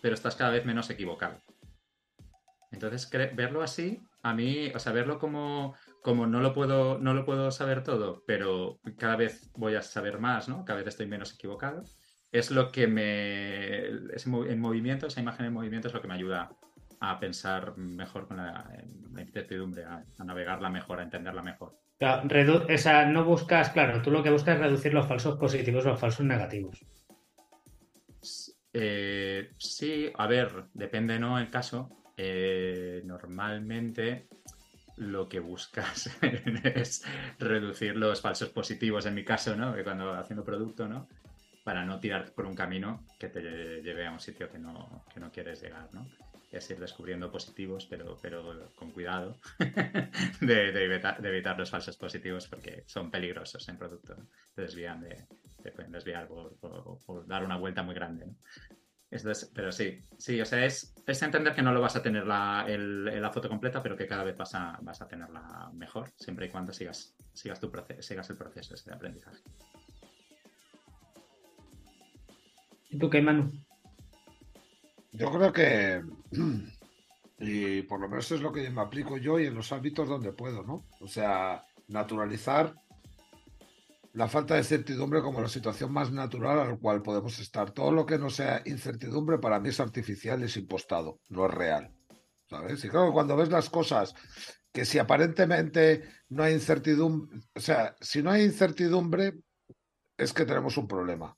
pero estás cada vez menos equivocado. Entonces, verlo así, a mí, o sea, verlo como, como no, lo puedo, no lo puedo saber todo, pero cada vez voy a saber más, ¿no? Cada vez estoy menos equivocado es lo que me. en movimiento, esa imagen en movimiento es lo que me ayuda a pensar mejor con la, incertidumbre, a, navegarla mejor, a entenderla mejor. o sea, no buscas, claro, tú lo que buscas es reducir los falsos positivos o los falsos negativos. Eh, sí, a ver, depende, ¿no? El caso. Eh, normalmente lo que buscas es reducir los falsos positivos, en mi caso, ¿no? Cuando haciendo producto, ¿no? Para no tirar por un camino que te lleve a un sitio que no, que no quieres llegar, ¿no? Es ir descubriendo positivos, pero, pero con cuidado de, evitar, los falsos positivos porque son peligrosos en producto. Te desvían de, te pueden desviar por, dar una vuelta muy grande. ¿no? pero sí, sí, o sea, es, es, entender que no lo vas a tener la, la foto completa, pero que cada vez vas a, vas a tenerla mejor, siempre y cuando sigas, sigas, tu sigas el proceso de aprendizaje. ¿Y tú qué? Yo creo que, y por lo menos es lo que me aplico yo y en los ámbitos donde puedo, ¿no? O sea, naturalizar la falta de certidumbre como la situación más natural a la cual podemos estar. Todo lo que no sea incertidumbre para mí es artificial es impostado, no es real. ¿Sabes? Y creo que cuando ves las cosas que si aparentemente no hay incertidumbre, o sea, si no hay incertidumbre, es que tenemos un problema.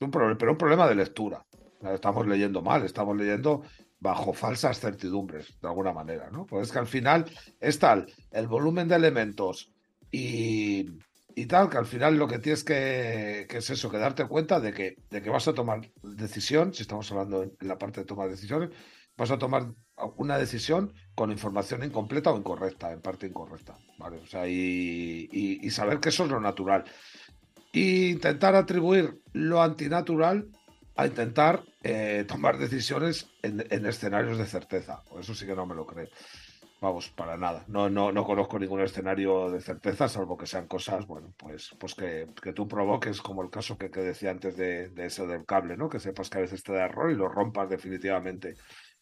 Un problema, pero un problema de lectura. Estamos leyendo mal, estamos leyendo bajo falsas certidumbres, de alguna manera, ¿no? Pues es que al final es tal el volumen de elementos y, tal, que al final lo que tienes que, es eso, que darte cuenta de que, de que vas a tomar decisión, si estamos hablando en la parte de tomar decisiones, vas a tomar una decisión con información incompleta o incorrecta, en parte incorrecta, ¿vale? O sea, y saber que eso es lo natural. E intentar atribuir lo antinatural a intentar eh, tomar decisiones en, en, escenarios de certeza. Eso sí que no me lo creo. Vamos, para nada. No, no, no conozco ningún escenario de certeza, salvo que sean cosas, bueno, pues, pues que, que tú provoques, como el caso que, decía antes de, de, eso del cable, ¿no? Que sepas que a veces te da error y lo rompas definitivamente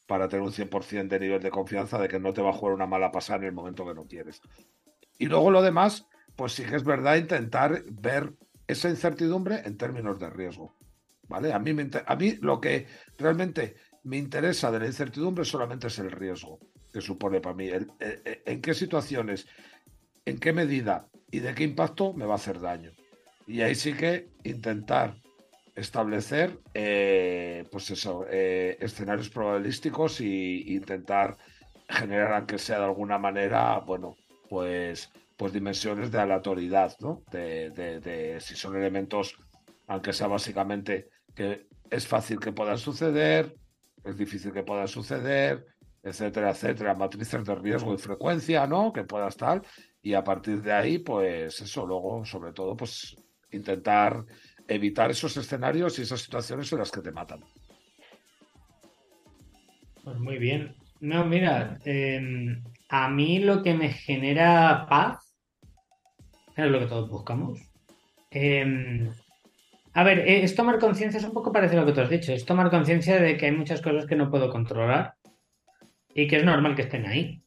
para tener un 100% de nivel de confianza de que no te va a jugar una mala pasada en el momento que no quieres. Y luego lo demás, pues sí que es verdad intentar ver esa incertidumbre en términos de riesgo. ¿Vale? A mí, lo que realmente me interesa de la incertidumbre solamente es el riesgo que supone para mí. El, el, en qué situaciones, en qué medida y de qué impacto me va a hacer daño. Y ahí sí que intentar establecer eh, pues eso, eh, escenarios probabilísticos e intentar generar, aunque sea de alguna manera, bueno, pues, pues dimensiones de aleatoriedad, ¿no? De, de, de si son elementos, aunque sea básicamente que es fácil que puedan suceder, es difícil que puedan suceder, etcétera, etcétera, matrices de riesgo y frecuencia, ¿no? Que pueda estar. Y a partir de ahí, pues eso, luego, sobre todo, pues intentar evitar esos escenarios y esas situaciones en las que te matan. Pues muy bien. No, mira, eh, a mí lo que me genera paz es lo que todos buscamos. Eh, a ver, es tomar conciencia, es un poco parecido a lo que tú has dicho, es tomar conciencia de que hay muchas cosas que no puedo controlar y que es normal que estén ahí.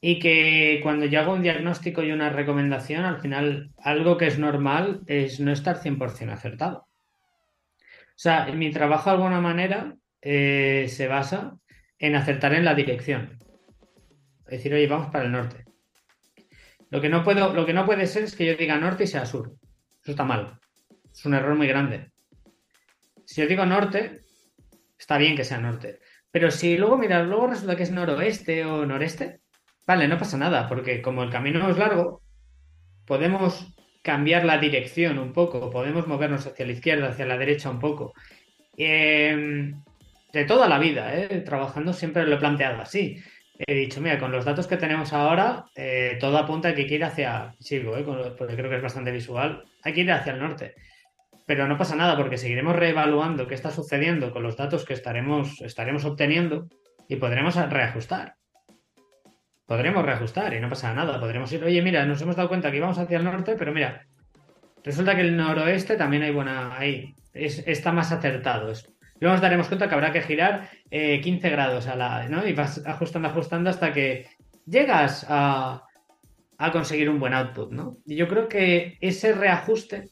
Y que cuando yo hago un diagnóstico y una recomendación, al final algo que es normal es no estar 100% acertado. O sea, mi trabajo de alguna manera eh, se basa en acertar en la dirección. Es decir, oye, vamos para el norte. Lo que no, puedo, lo que no puede ser es que yo diga norte y sea sur. Eso está mal. Es un error muy grande. Si yo digo norte, está bien que sea norte. Pero si luego, mira, luego resulta que es noroeste o noreste, vale, no pasa nada, porque como el camino es largo, podemos cambiar la dirección un poco, podemos movernos hacia la izquierda, hacia la derecha un poco. Eh, de toda la vida, ¿eh? trabajando siempre lo he planteado así. He dicho, mira, con los datos que tenemos ahora, eh, todo apunta a que hay que ir hacia, sigo, ¿eh? porque creo que es bastante visual, hay que ir hacia el norte. Pero no pasa nada porque seguiremos reevaluando qué está sucediendo con los datos que estaremos, estaremos obteniendo y podremos reajustar. Podremos reajustar y no pasa nada. Podremos ir, oye, mira, nos hemos dado cuenta que íbamos hacia el norte, pero mira, resulta que el noroeste también hay buena. Ahí es, está más acertado. Luego nos daremos cuenta que habrá que girar eh, 15 grados a la. ¿no? Y vas ajustando, ajustando hasta que llegas a, a conseguir un buen output, ¿no? Y yo creo que ese reajuste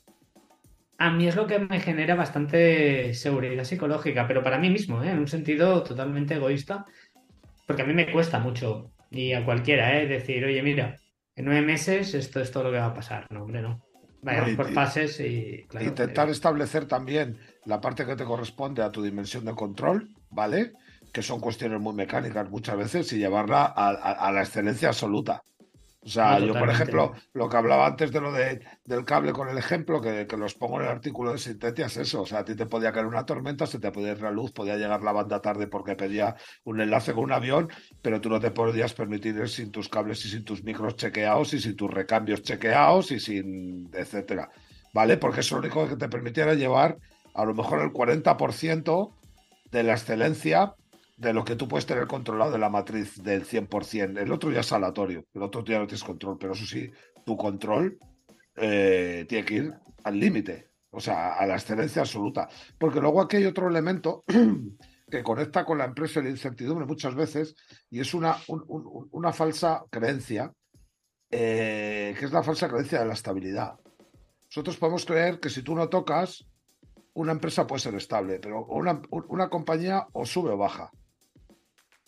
a mí es lo que me genera bastante seguridad psicológica, pero para mí mismo, ¿eh? en un sentido totalmente egoísta, porque a mí me cuesta mucho, y a cualquiera, ¿eh? decir, oye, mira, en nueve meses esto es todo lo que va a pasar. No, hombre, no. Vayamos por fases y... Claro, intentar eh... establecer también la parte que te corresponde a tu dimensión de control, ¿vale? Que son cuestiones muy mecánicas muchas veces y llevarla a, a, a la excelencia absoluta. O sea, no, yo, por ejemplo, lo que hablaba antes de lo de, del cable con el ejemplo, que, que, los pongo en el artículo de Sintetia, es eso. O sea, a ti te podía caer una tormenta, se te podía ir la luz, podía llegar la banda tarde porque pedía un enlace con un avión, pero tú no te podías permitir ir sin tus cables y sin tus micros chequeados y sin tus recambios chequeados y sin etcétera. ¿Vale? Porque eso lo único que te permitiera llevar a lo mejor el 40% de la excelencia de lo que tú puedes tener controlado de la matriz del 100%. El otro ya es aleatorio, el otro ya no tienes control, pero eso sí, tu control eh, tiene que ir al límite. o sea, a la excelencia absoluta. Porque luego aquí hay otro elemento que conecta con la empresa y la incertidumbre muchas veces, y es una, una falsa creencia, eh, que es la falsa creencia de la estabilidad. Nosotros podemos creer que si tú no tocas, una empresa puede ser estable, pero una, una compañía o sube o baja.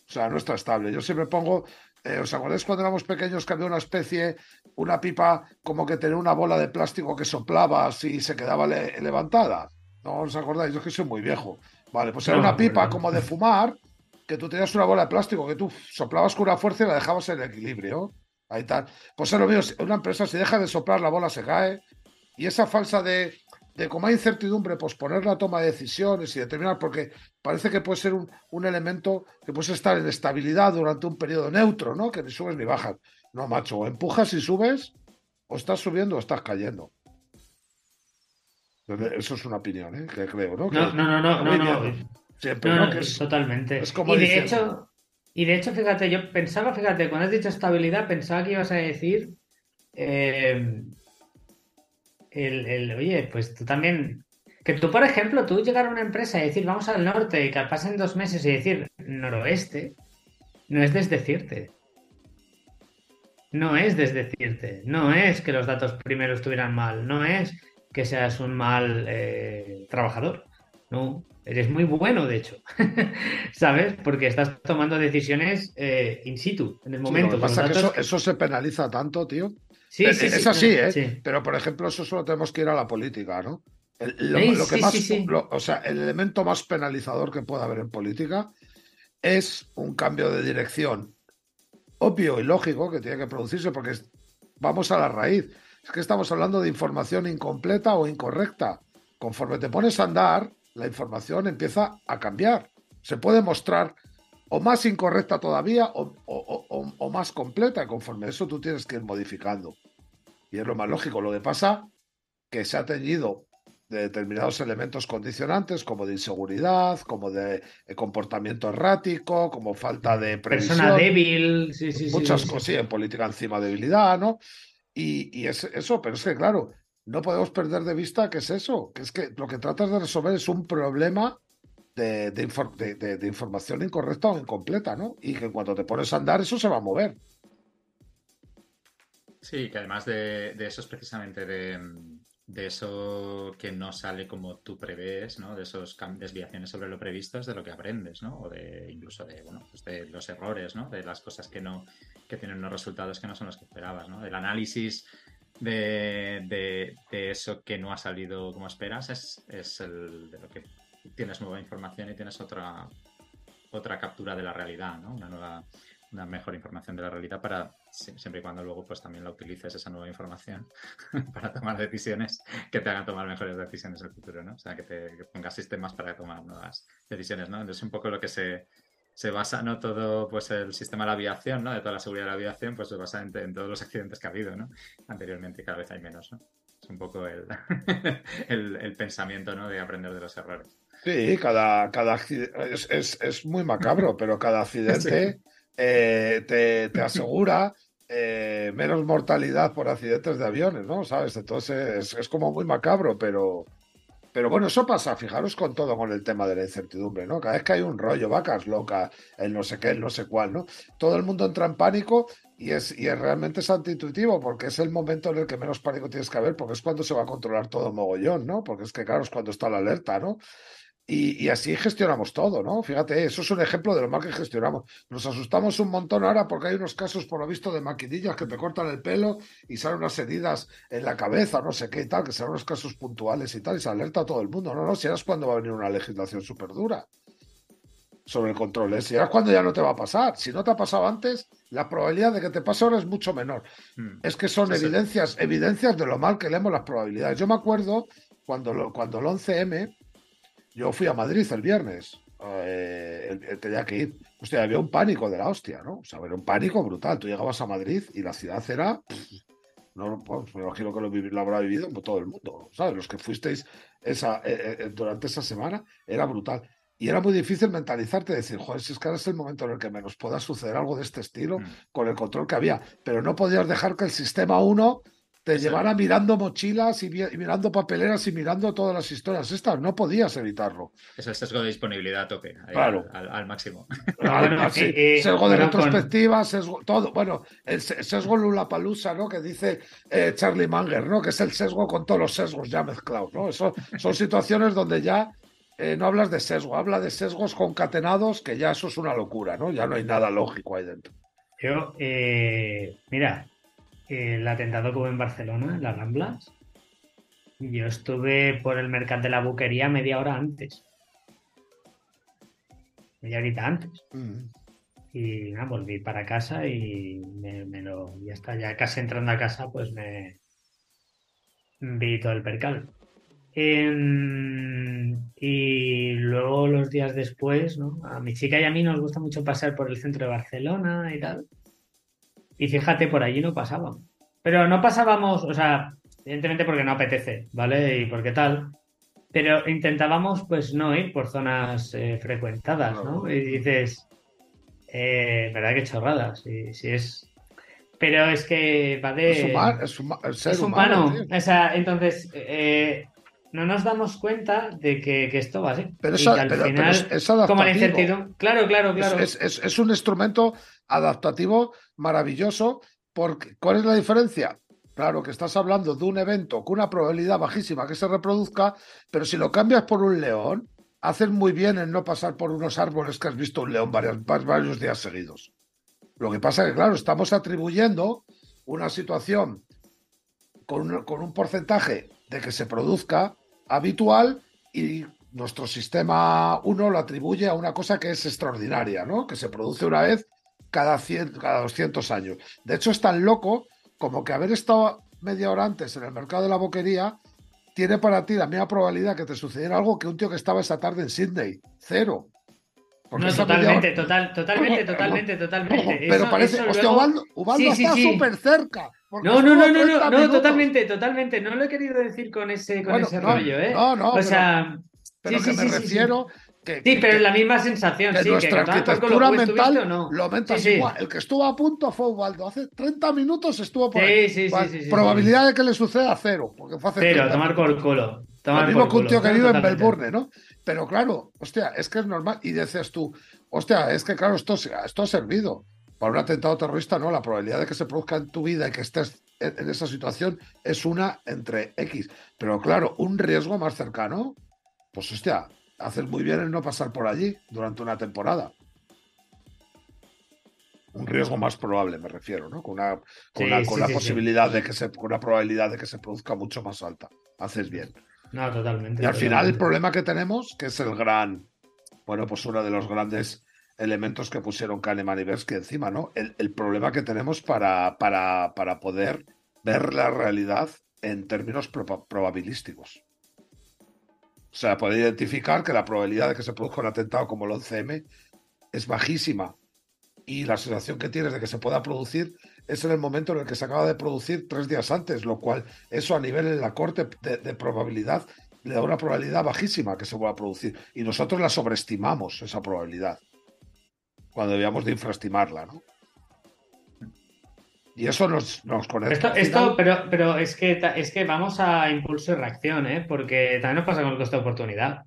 O sea, no está estable. Yo siempre pongo, eh, ¿os acordáis cuando éramos pequeños que había una especie, una pipa como que tenía una bola de plástico que soplaba así y se quedaba levantada? ¿No os acordáis? Yo que soy muy viejo. Vale, pues era una pipa como de fumar, que tú tenías una bola de plástico que tú soplabas con una fuerza y la dejabas en equilibrio. Ahí está. Pues es lo mismo, una empresa si deja de soplar, la bola se cae. Y esa falsa de, de como hay incertidumbre, posponer la toma de decisiones y determinar, porque parece que puede ser un, un, elemento que puede estar en estabilidad durante un periodo neutro, ¿no? Que ni subes ni bajas. No, macho, o empujas y subes, o estás subiendo o estás cayendo. Eso es una opinión, ¿eh? Que creo, ¿no? No, no, no, no, no, Siempre, ¿no? Que es, totalmente. Es como y de hecho, y de hecho, fíjate, yo pensaba, fíjate, cuando has dicho estabilidad, pensaba que ibas a decir eh, el, oye, pues tú también, que tú, por ejemplo, tú llegar a una empresa y decir, vamos al norte y que pasen dos meses y decir noroeste, no es desdecirte. No es desdecirte. No es que los datos primero estuvieran mal. No es que seas un mal eh, trabajador. No, eres muy bueno, de hecho. ¿Sabes? Porque estás tomando decisiones eh, in situ, en el momento. eso, se penaliza tanto, tío. Sí, sí, es así, ¿eh? Pero, por ejemplo, eso solo tenemos que ir a la política, ¿no? lo, que más, o sea, el elemento más penalizador que puede haber en política es un cambio de dirección obvio y lógico que tiene que producirse porque vamos a la raíz. Es que estamos hablando de información incompleta o incorrecta. Conforme te pones a andar, la información empieza a cambiar. Se puede mostrar o más incorrecta todavía o, más completa. Conforme eso tú tienes que ir modificando. Y es lo más lógico. Lo que pasa que se ha teñido de determinados elementos condicionantes, como de inseguridad, como de comportamiento errático, como falta de previsión. Persona débil, sí, sí, Muchas cosas, sí, en política encima debilidad, ¿no? Y, y es eso, pero es que, claro, no podemos perder de vista que es eso, que es que lo que tratas de resolver es un problema de, información incorrecta o incompleta, ¿no? Y que cuando te pones a andar eso se va a mover. Sí, que además de, eso es precisamente de, eso que no sale como tú prevés, ¿no? De esos desviaciones sobre lo previsto es de lo que aprendes, ¿no? O de incluso de, bueno, pues de los errores, ¿no? De las cosas que no, que tienen unos resultados que no son los que esperabas, ¿no? Del análisis de, eso que no ha salido como esperas es, es el de lo que tienes nueva información y tienes otra, otra captura de la realidad, ¿no? Una nueva, una mejor información de la realidad para siempre y cuando luego pues también la utilices esa nueva información para tomar decisiones que te hagan tomar mejores decisiones en el futuro, ¿no? O sea, que te pongas sistemas para tomar nuevas decisiones, ¿no? Entonces un poco lo que se, se basa, ¿no? Todo, pues el sistema de la aviación, ¿no? De toda la seguridad de la aviación, pues se basa en, todos los accidentes que ha habido, ¿no? Anteriormente cada vez hay menos, ¿no? Es un poco el, el, el pensamiento, ¿no? De aprender de los errores. Sí, cada, cada es, es, es, muy macabro, pero cada accidente eh, te, te, asegura eh, menos mortalidad por accidentes de aviones, ¿no? ¿Sabes? Entonces es, como muy macabro, pero, pero bueno, eso pasa, fijaros con todo, con el tema de la incertidumbre, ¿no? Cada vez que hay un rollo, vacas locas, el no sé qué, el no sé cuál, ¿no? Todo el mundo entra en pánico y es, y es realmente es antiintuitivo, porque es el momento en el que menos pánico tienes que haber, porque es cuando se va a controlar todo mogollón, ¿no? Porque es que, claro, es cuando está la alerta, ¿no? Y, así gestionamos todo, ¿no? Fíjate, eso es un ejemplo de lo mal que gestionamos. Nos asustamos un montón ahora porque hay unos casos, por lo visto, de maquinillas que te cortan el pelo y salen unas heridas en la cabeza, no sé qué y tal, que son unos casos puntuales y tal, y se alerta a todo el mundo. No, no, si es cuando va a venir una legislación súper dura sobre el control. ¿eh? Si es cuando ya no te va a pasar. Si no te ha pasado antes, la probabilidad de que te pase ahora es mucho menor. Hmm. Es que son evidencias, evidencias de lo mal que leemos las probabilidades. Yo me acuerdo cuando, cuando el 11M yo fui a Madrid el viernes, eh, tenía que ir. Hostia, había un pánico de la hostia, ¿no? O sea, era un pánico brutal. Tú llegabas a Madrid y la ciudad era. no, pues, me imagino que lo, habrá vivido todo el mundo, ¿sabes? Los que fuisteis esa, eh, eh, durante esa semana, era brutal. Y era muy difícil mentalizarte, decir, joder, si es que ahora es el momento en el que menos pueda suceder algo de este estilo, mm. con el control que había. Pero no podías dejar que el sistema 1 te llevara mirando mochilas y, mirando papeleras y mirando todas las historias estas. No podías evitarlo. Es el sesgo de disponibilidad a tope, claro. al, máximo. sesgo de retrospectiva, sesgo, todo. Bueno, el sesgo Lulapalooza, ¿no? Que dice eh, Charlie Manger, ¿no? Que es el sesgo con todos los sesgos ya mezclados, ¿no? Eso, son situaciones donde ya eh, no hablas de sesgo, habla de sesgos concatenados, que ya eso es una locura, ¿no? Ya no hay nada lógico ahí dentro. Yo, eh, mira, el atentado que hubo en Barcelona, en las Ramblas, yo estuve por el mercado de la buquería media hora antes. Media horita antes. Mm. Y nada, volví para casa y me, lo. Ya está, ya casi entrando a casa, pues me vi todo el percal. Em, y luego los días después, ¿no? A mi chica y a mí nos gusta mucho pasar por el centro de Barcelona y tal. Y fíjate, por allí no pasábamos. Pero no pasábamos, o sea, evidentemente porque no apetece, ¿vale? Y porque tal. Pero intentábamos, pues, no ir por zonas eh, frecuentadas, ¿no? Y dices, eh, ¿verdad que chorradas? Si, si es. Pero es que va de. Es, humano, es, es humano. O sea, entonces, eh, no nos damos cuenta de que, esto va así. Pero, eso, al final, es, como la incertidumbre. Claro, claro, claro. Es, un instrumento adaptativo maravilloso. Porque, ¿Cuál es la diferencia? Claro que estás hablando de un evento con una probabilidad bajísima que se reproduzca, pero si lo cambias por un león, haces muy bien en no pasar por unos árboles que has visto un león varios, varios días seguidos. Lo que pasa es que, claro, estamos atribuyendo una situación con con un porcentaje de que se produzca habitual y nuestro sistema 1 lo atribuye a una cosa que es extraordinaria, ¿no? Que se produce una vez cada, 100, cada 200 años. De hecho, es tan loco como que haber estado media hora antes en el mercado de la boquería tiene para ti la misma probabilidad que te sucediera algo que un tío que estaba esa tarde en Sydney. Cero. no, totalmente, total, totalmente, totalmente, totalmente. Pero parece, hostia, Ubaldo, está súper cerca. No, no, no, no, no, totalmente, totalmente. No lo he querido decir con ese, con ese rollo, ¿eh? No, no. O sea, pero que me refiero. Que, sí, pero es la misma sensación, que sí. Nuestra arquitectura mental no? lo aumentas igual. El que estuvo a punto fue Ubaldo. Hace 30 minutos estuvo por ahí. Sí, sí, sí, Probabilidad de que le suceda cero. Porque fue hace cero, tomar por culo. Tomar lo mismo que un tío querido en Melbourne, ¿no? Pero claro, hostia, es que es normal. Y dices tú, hostia, es que claro, esto, esto ha servido. Para un atentado terrorista, no. La probabilidad de que se produzca en tu vida y que estés en esa situación es una entre X. Pero claro, un riesgo más cercano, pues hostia, haces muy bien en no pasar por allí durante una temporada. Un riesgo más probable, me refiero, ¿no? Con una, con, la posibilidad de que se, con una probabilidad de que se produzca mucho más alta. Haces bien. No, totalmente. Y al final el problema que tenemos, que es el gran, bueno, pues uno de los grandes elementos que pusieron Kahneman y Bersky encima, ¿no? El, problema que tenemos para, para, para, poder ver la realidad en términos probabilísticos. Sea, poder identificar que la probabilidad de que se produzca un atentado como el 11M es bajísima y la sensación que tienes de que se pueda producir es en el momento en el que se acaba de producir tres días antes, lo cual eso a nivel en la corte de, de probabilidad le da una probabilidad bajísima que se pueda producir y nosotros la sobreestimamos esa probabilidad cuando debíamos de infraestimarla, ¿no? Y eso nos, nos conecta. Esto, pero, pero es que es que vamos a impulso y reacción, ¿eh? Porque también nos pasa con el coste de oportunidad.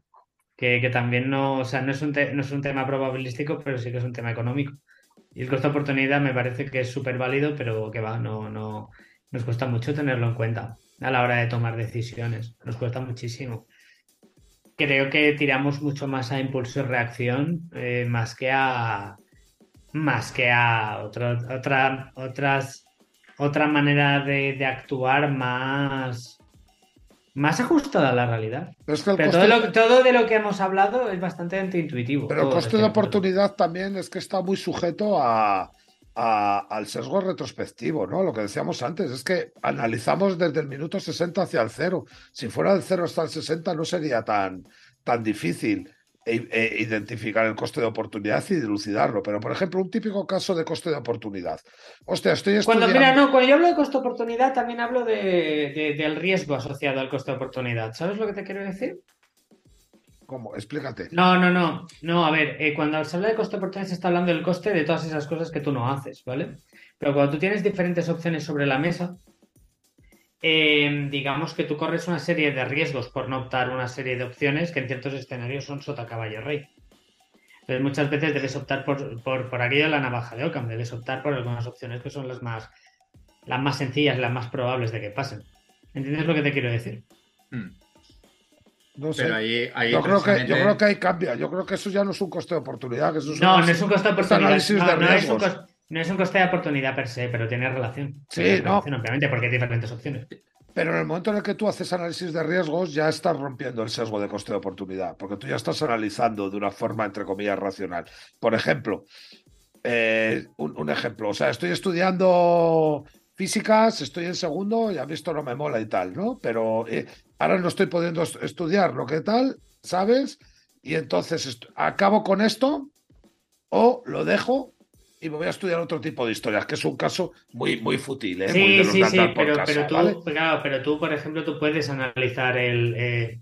Que, también no, o sea, no es, un no es un tema probabilístico, pero sí que es un tema económico. Y el coste de oportunidad me parece que es súper válido, pero que va, no, no, nos cuesta mucho tenerlo en cuenta a la hora de tomar decisiones. Nos cuesta muchísimo creo que tiramos mucho más a impulso y reacción eh, más que a más que a otra otras otra manera de, actuar más más ajustada a la realidad. Pero, todo, de lo que hemos hablado es bastante intuitivo. Pero el coste de oportunidad también es que está muy sujeto a, al sesgo retrospectivo, ¿no? Lo que decíamos antes es que analizamos desde el minuto 60 hacia el cero. Si fuera del cero hasta el 60 no sería tan, tan difícil e, e identificar el coste de oportunidad y dilucidarlo. Pero, por ejemplo, un típico caso de coste de oportunidad. Hostia, estoy estudiando... Cuando, mira, no, cuando yo hablo de coste de oportunidad, también hablo de, del riesgo asociado al coste de oportunidad. ¿Sabes lo que te quiero decir? ¿Cómo? Explícate. No, no, no. No, a ver, eh, cuando se habla de coste de oportunidad se está hablando del coste de todas esas cosas que tú no haces, ¿vale? Pero cuando tú tienes diferentes opciones sobre la mesa, eh, digamos que tú corres una serie de riesgos por no optar una serie de opciones que en ciertos escenarios son sota caballo rey. Entonces muchas veces debes optar por, por, por aquello de la navaja de Ockham, debes optar por algunas opciones que son las más, las más sencillas, las más probables de que pasen. ¿Entiendes lo que te quiero decir? Mm. No sé. Pero ahí, ahí yo, creo que, yo creo que ahí cambia. Yo creo que eso ya no es un coste de oportunidad. Que eso es No, no es un coste de es oportunidad. análisis No, de no es un riesgos. No es un coste de oportunidad per se, pero tiene relación. Sí, Tiene no. relación, obviamente, porque hay diferentes opciones. Pero en el momento en el que tú haces análisis de riesgos, ya estás rompiendo el sesgo de coste de oportunidad, porque tú ya estás analizando de una forma, entre comillas, racional. Por ejemplo, eh, un, un ejemplo, o sea, estoy estudiando físicas, estoy en segundo y a mí esto no me mola y tal, ¿no? Pero eh, ahora no estoy pudiendo est- estudiar lo que tal, ¿sabes? Y entonces acabo con esto o lo dejo y me voy a estudiar otro tipo de historias, que es un caso muy, muy fútil, ¿eh? Muy Sí, de sí, sí, pero, casa, pero tú, ¿vale? claro, pero tú, por ejemplo, tú puedes analizar el... eh,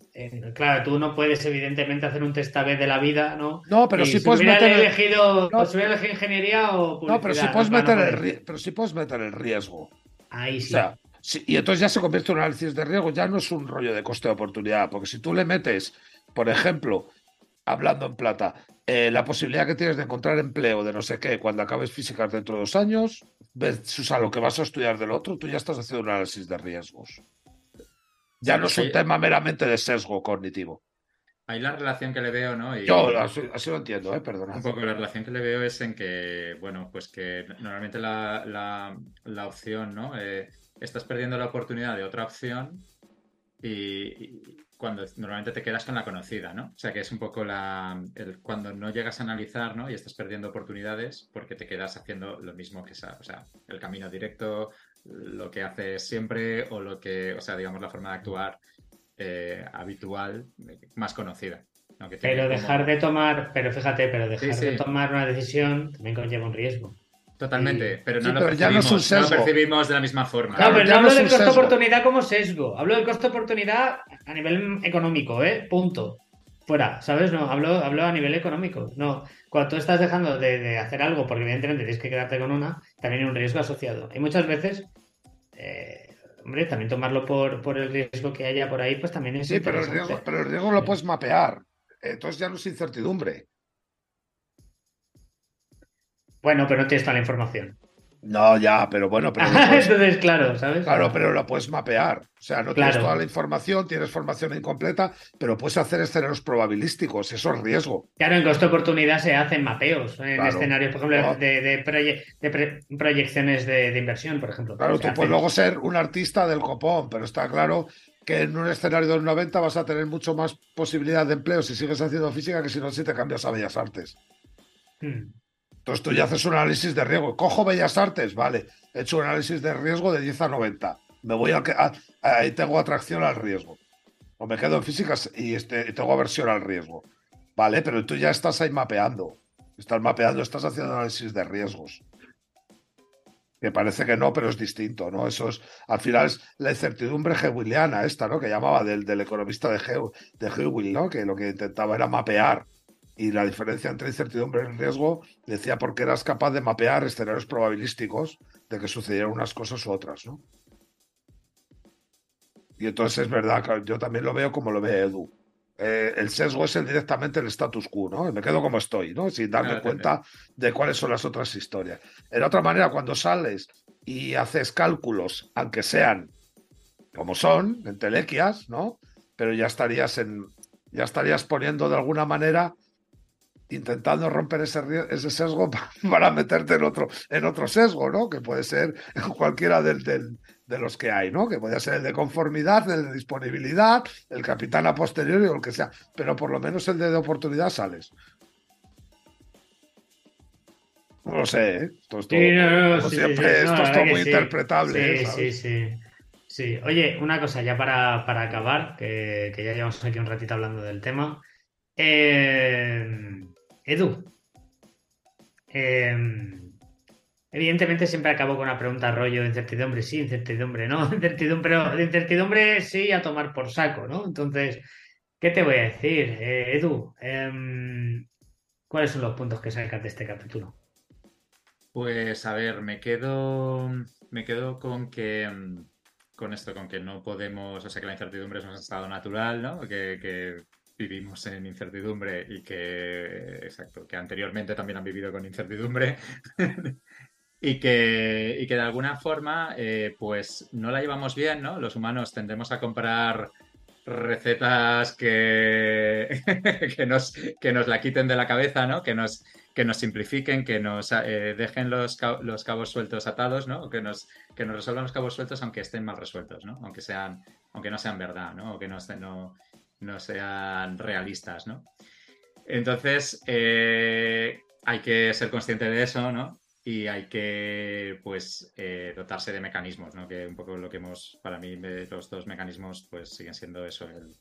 claro, tú no puedes, evidentemente, hacer un test A-B de la vida, ¿no? No, pero sí si puedes hubiera meter el- elegido, No. si hubiera elegido ingeniería o No, pero publicidad, puedes meter no el, pero sí puedes meter el riesgo. Ahí O sí. sea, sí, y entonces ya se convierte en un análisis de riesgo, ya no es un rollo de coste de oportunidad, porque si tú le metes, por ejemplo, hablando en plata, eh, la posibilidad que tienes de encontrar empleo de no sé qué cuando acabes físicas dentro de dos años, versus a lo que vas a estudiar del otro, tú ya estás haciendo un análisis de riesgos. Ya no es un tema meramente de sesgo cognitivo. Ahí la relación que le veo, ¿no? Y- Yo así, así lo entiendo, ¿eh? Perdona. Un poco la relación que le veo es en que, bueno, pues que normalmente la, la- la opción, ¿no? Eh, estás perdiendo la oportunidad de otra opción y, y cuando normalmente te quedas con la conocida, ¿no? O sea, que es un poco la, el- cuando no llegas a analizar, ¿no? Y estás perdiendo oportunidades porque te quedas haciendo lo mismo que esa, o sea, el camino directo, lo que haces siempre o lo que, o sea, digamos, la forma de actuar eh, habitual, más conocida. ¿no? Que tiene Pero como- dejar de tomar, pero fíjate, pero dejar Sí, de tomar una decisión también conlleva un riesgo. Totalmente, pero no Sí, lo pero ya no es un percibimos, no lo sesgo. percibimos de la misma forma. Claro, no, pero no no hablo es del un costo sesgo. oportunidad como sesgo. Hablo del costo oportunidad a nivel económico, ¿eh? Punto. Fuera, ¿sabes? No, hablo, hablo a nivel económico. No, cuando tú estás dejando de, de hacer algo, porque evidentemente tienes que quedarte con una, también hay un riesgo asociado. Y muchas veces, eh, hombre, también tomarlo por, por el riesgo que haya por ahí, pues también es Sí, pero el riesgo, pero el riesgo lo puedes mapear. Entonces ya no es incertidumbre. Bueno, pero no tienes toda la información. No, ya, pero bueno, pero puedes- Entonces, claro, ¿sabes? claro, pero lo puedes mapear. O sea, no tienes toda la información, tienes formación incompleta, pero puedes hacer escenarios probabilísticos. Eso es riesgo. Claro, en costo oportunidad se hacen mapeos en Claro. escenarios, por ejemplo, No. de, de proye- de pre- proyecciones de, de inversión, por ejemplo. Claro, tú puedes luego ser un artista del copón, pero está claro que en un escenario de los 90 vas a tener mucho más posibilidad de empleo si sigues haciendo física que si no si te cambias a Bellas Artes. Hmm. Entonces tú ya haces un análisis de riesgo. Cojo Bellas Artes, vale. He hecho un análisis de riesgo de 10 a 90. Me voy a... Ahí tengo atracción al riesgo. O me quedo en físicas y, este, tengo aversión al riesgo. Vale, pero tú ya estás ahí mapeando. Estás mapeando, estás haciendo análisis de riesgos. Que parece que no, pero es distinto, ¿no? Eso es, al final es la incertidumbre hewilliana esta, ¿no? Que llamaba del, del economista de, Heu- de ¿no? Que lo que intentaba era mapear. Y la diferencia entre incertidumbre y riesgo decía porque eras capaz de mapear escenarios probabilísticos de que sucedieran unas cosas u otras, ¿no? Y entonces es verdad yo también lo veo como lo ve Edu. Eh, el sesgo es el directamente el status quo, ¿no? Me quedo como estoy, ¿no? Sin darme Claro, cuenta de cuáles son las otras historias. En otra manera, cuando sales y haces cálculos, aunque sean como son, en telequias, ¿no? Pero ya estarías en, ya estarías poniendo de alguna manera intentando romper ese, ese sesgo pa- para meterte en otro, en otro sesgo, ¿no? Que puede ser cualquiera del, del- de los que hay, ¿no? Que puede ser el de conformidad, el de disponibilidad, el capitán a posteriori o el que sea, pero por lo menos el de, de oportunidad sales. No lo sé, ¿eh? Esto es todo- Sí, no, no, como sí, sí, siempre. No, esto es todo muy sí. interpretable. sí, sí. Sí. Oye, una cosa ya para, para acabar, que, que ya llevamos aquí un ratito hablando del tema. Eh, Edu, eh, evidentemente siempre acabo con una pregunta rollo incertidumbre sí, incertidumbre no, incertidumbre, de incertidumbre sí a tomar por saco, ¿no? Entonces, ¿qué te voy a decir, Eh, Edu? em, ¿cuáles son los puntos que sacas de este capítulo? Pues a ver, me quedo, me quedo con que, con esto, con que no podemos, o sea, que la incertidumbre es un estado natural, ¿no? Que, vivimos en incertidumbre y que, exacto, que anteriormente también han vivido con incertidumbre. y que, y que de alguna forma, eh, pues no la llevamos bien, ¿no? Los humanos tendemos a comprar recetas que, que, nos, que nos la quiten de la cabeza, ¿no? Que nos, que nos simplifiquen, que nos eh, dejen los, los, cabos sueltos atados, ¿no? Que nos, que nos resuelvan los cabos sueltos aunque estén mal resueltos, ¿no? Aunque, sean, aunque no sean verdad, ¿no? O que no, no, no sean realistas, ¿no? Entonces, eh, hay que ser consciente de eso, ¿no? y hay que pues eh, dotarse de mecanismos, ¿no? Que un poco lo que hemos, para mí, los dos mecanismos pues siguen siendo eso, el,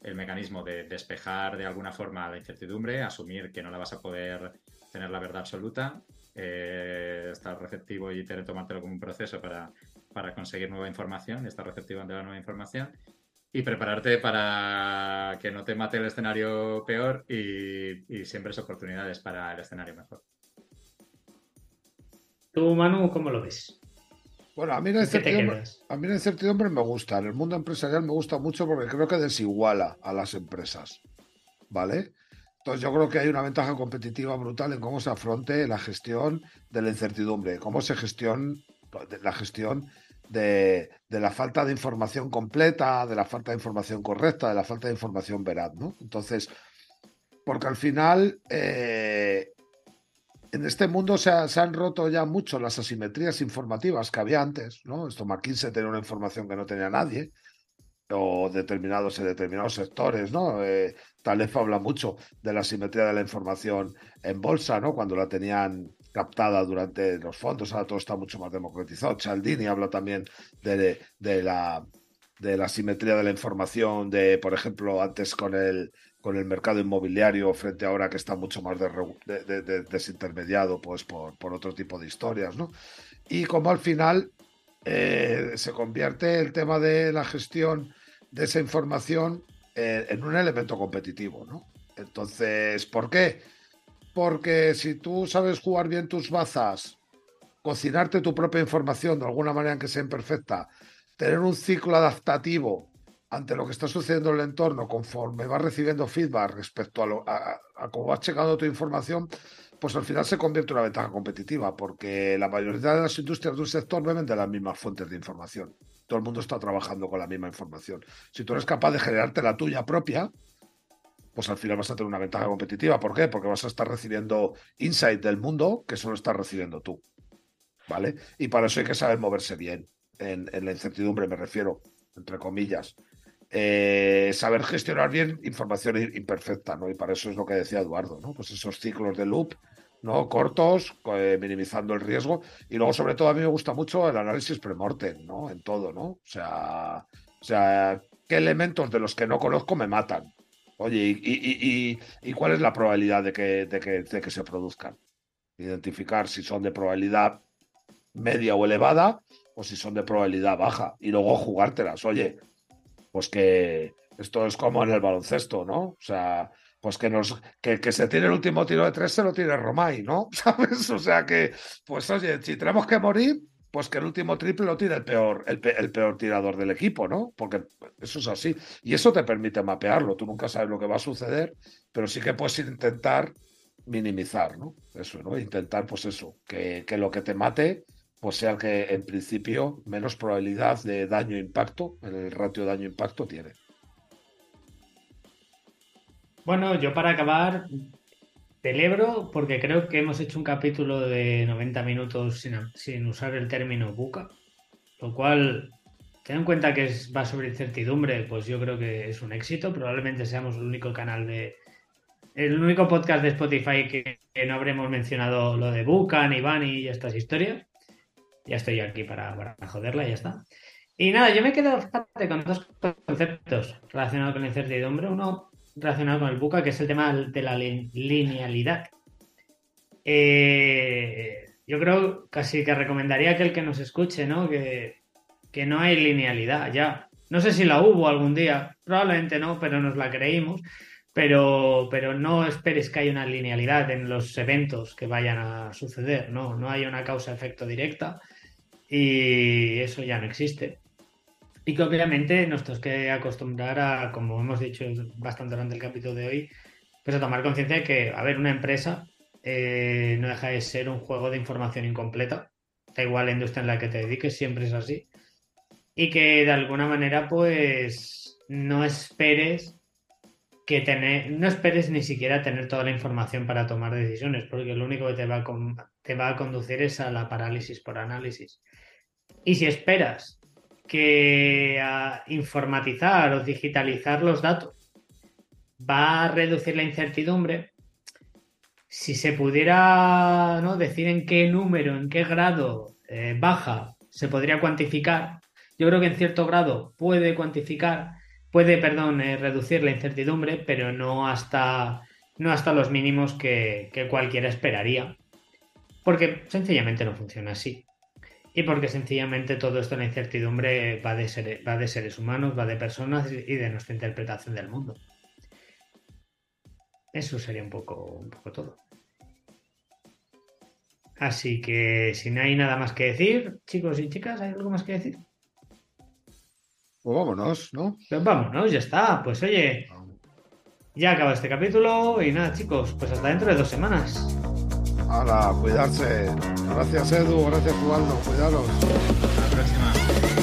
el, mecanismo de despejar de alguna forma la incertidumbre, asumir que no la vas a poder tener la verdad absoluta, eh, estar receptivo y tener, tomártelo como un proceso para, para conseguir nueva información, estar receptivo ante la nueva información y prepararte para que no te mate el escenario peor y, y siempre es oportunidades para el escenario mejor. ¿Tú, Manu, cómo lo ves? Bueno, a mí, la incertidumbre, a mí la incertidumbre me gusta. En el mundo empresarial me gusta mucho porque creo que desiguala a las empresas. ¿Vale? Entonces yo creo que hay una ventaja competitiva brutal en cómo se afronte la gestión de la incertidumbre, cómo se gestiona la gestión de, la falta de información completa, de la falta de información correcta, de la falta de información veraz, ¿no? Entonces, porque al final eh, en este mundo se, han roto ya mucho las asimetrías informativas que había antes, ¿no? Esto McKinsey tenía una información que no tenía nadie, o determinados en determinados sectores, ¿no? Eh, Talef habla mucho de la asimetría de la información en bolsa, ¿no? Cuando la tenían captada durante los fondos, ahora todo está mucho más democratizado. Cialdini habla también de, de la de la asimetría de la información, de, por ejemplo, antes con el, con el mercado inmobiliario frente a ahora que está mucho más desintermediado pues, por, por, otro tipo de historias, ¿no? Y como al final eh, se convierte el tema de la gestión de esa información eh, en un elemento competitivo, ¿no? Entonces, ¿por qué? Porque si tú sabes jugar bien tus bazas, cocinarte tu propia información de alguna manera que sea imperfecta, tener un ciclo adaptativo ante lo que está sucediendo en el entorno, conforme vas recibiendo feedback respecto a, a, cómo vas checando tu información, pues al final se convierte en una ventaja competitiva, porque la mayoría de las industrias de un sector beben de las mismas fuentes de información. Todo el mundo está trabajando con la misma información. Si tú eres capaz de generarte la tuya propia, pues al final vas a tener una ventaja competitiva. ¿Por qué? Porque vas a estar recibiendo insight del mundo que solo estás recibiendo tú. ¿Vale? Y para eso hay que saber moverse bien. En, la incertidumbre me refiero, entre comillas. Eh, saber gestionar bien información imperfecta, ¿no? Y para eso es lo que decía Eduardo, ¿no? Pues esos ciclos de loop, ¿no? Cortos, eh, minimizando el riesgo. Y luego, sobre todo, a mí me gusta mucho el análisis premortem, ¿no? En todo, ¿no? O sea, o sea, ¿qué elementos de los que no conozco me matan? Oye, ¿y, y, cuál es la probabilidad de que, de que, de que se produzcan? Identificar si son de probabilidad media o elevada o si son de probabilidad baja. Y luego jugártelas. Oye, pues que esto es como en el baloncesto, ¿no? O sea, pues que nos que, que, se tiene el último tiro de tres se lo tiene Romay, ¿no? ¿Sabes? O sea que, pues oye, si tenemos que morir, pues que el último triple lo tire el peor, el, peor tirador del equipo, ¿no? Porque eso es así. Y eso te permite mapearlo. Tú nunca sabes lo que va a suceder, pero sí que puedes intentar minimizar, ¿no? Eso, ¿no? Intentar, pues eso, que, que lo que te mate pues sea que en principio menos probabilidad de daño-impacto, en el ratio daño-impacto tiene. Bueno, yo para acabar, celebro porque creo que hemos hecho un capítulo de 90 minutos sin, usar el término buca, lo cual, ten en cuenta que va sobre incertidumbre, pues yo creo que es un éxito. Probablemente seamos el único canal de. El único podcast de Spotify que, no habremos mencionado lo de Buca, ni Bani y estas historias. Ya estoy aquí para, joderla y ya está. Y nada, yo me quedo con dos conceptos relacionados con la incertidumbre. Uno relacionado con el buca, que es el tema de la linealidad. Eh, yo creo casi que recomendaría que el que nos escuche, ¿no? Que, que no hay linealidad ya. No sé si la hubo algún día, probablemente no, pero nos la creímos. Pero, pero no esperes que haya una linealidad en los eventos que vayan a suceder, ¿no? No hay una causa-efecto directa y eso ya no existe. Y que obviamente nos tenemos que acostumbrar a, como hemos dicho bastante durante el capítulo de hoy, pues a tomar conciencia de que, a ver, una empresa eh, no deja de ser un juego de información incompleta. Da igual la industria en la que te dediques, siempre es así. Y que de alguna manera, pues, no esperes que tener, no esperes ni siquiera tener toda la información para tomar decisiones, porque lo único que te va a, te va a conducir es a la parálisis por análisis. Y si esperas que a informatizar o digitalizar los datos va a reducir la incertidumbre, si se pudiera ¿no? decir en qué número, en qué grado eh, baja, se podría cuantificar, yo creo que en cierto grado puede cuantificar, puede, perdón, eh, reducir la incertidumbre, pero no hasta, no hasta los mínimos que, que cualquiera esperaría. Porque sencillamente no funciona así y porque sencillamente todo esto, la incertidumbre, va de, va de seres humanos, va de personas y de nuestra interpretación del mundo. Eso sería un poco, un poco todo. Así que si no hay nada más que decir, chicos y chicas, ¿hay algo más que decir? Pues vámonos, ¿no? Pues vámonos, ya está. Pues oye, ya acaba este capítulo y nada, chicos, pues hasta dentro de dos semanas. Hala, cuidarse. Gracias Edu, gracias Ubaldo, cuidaros. Hasta la próxima.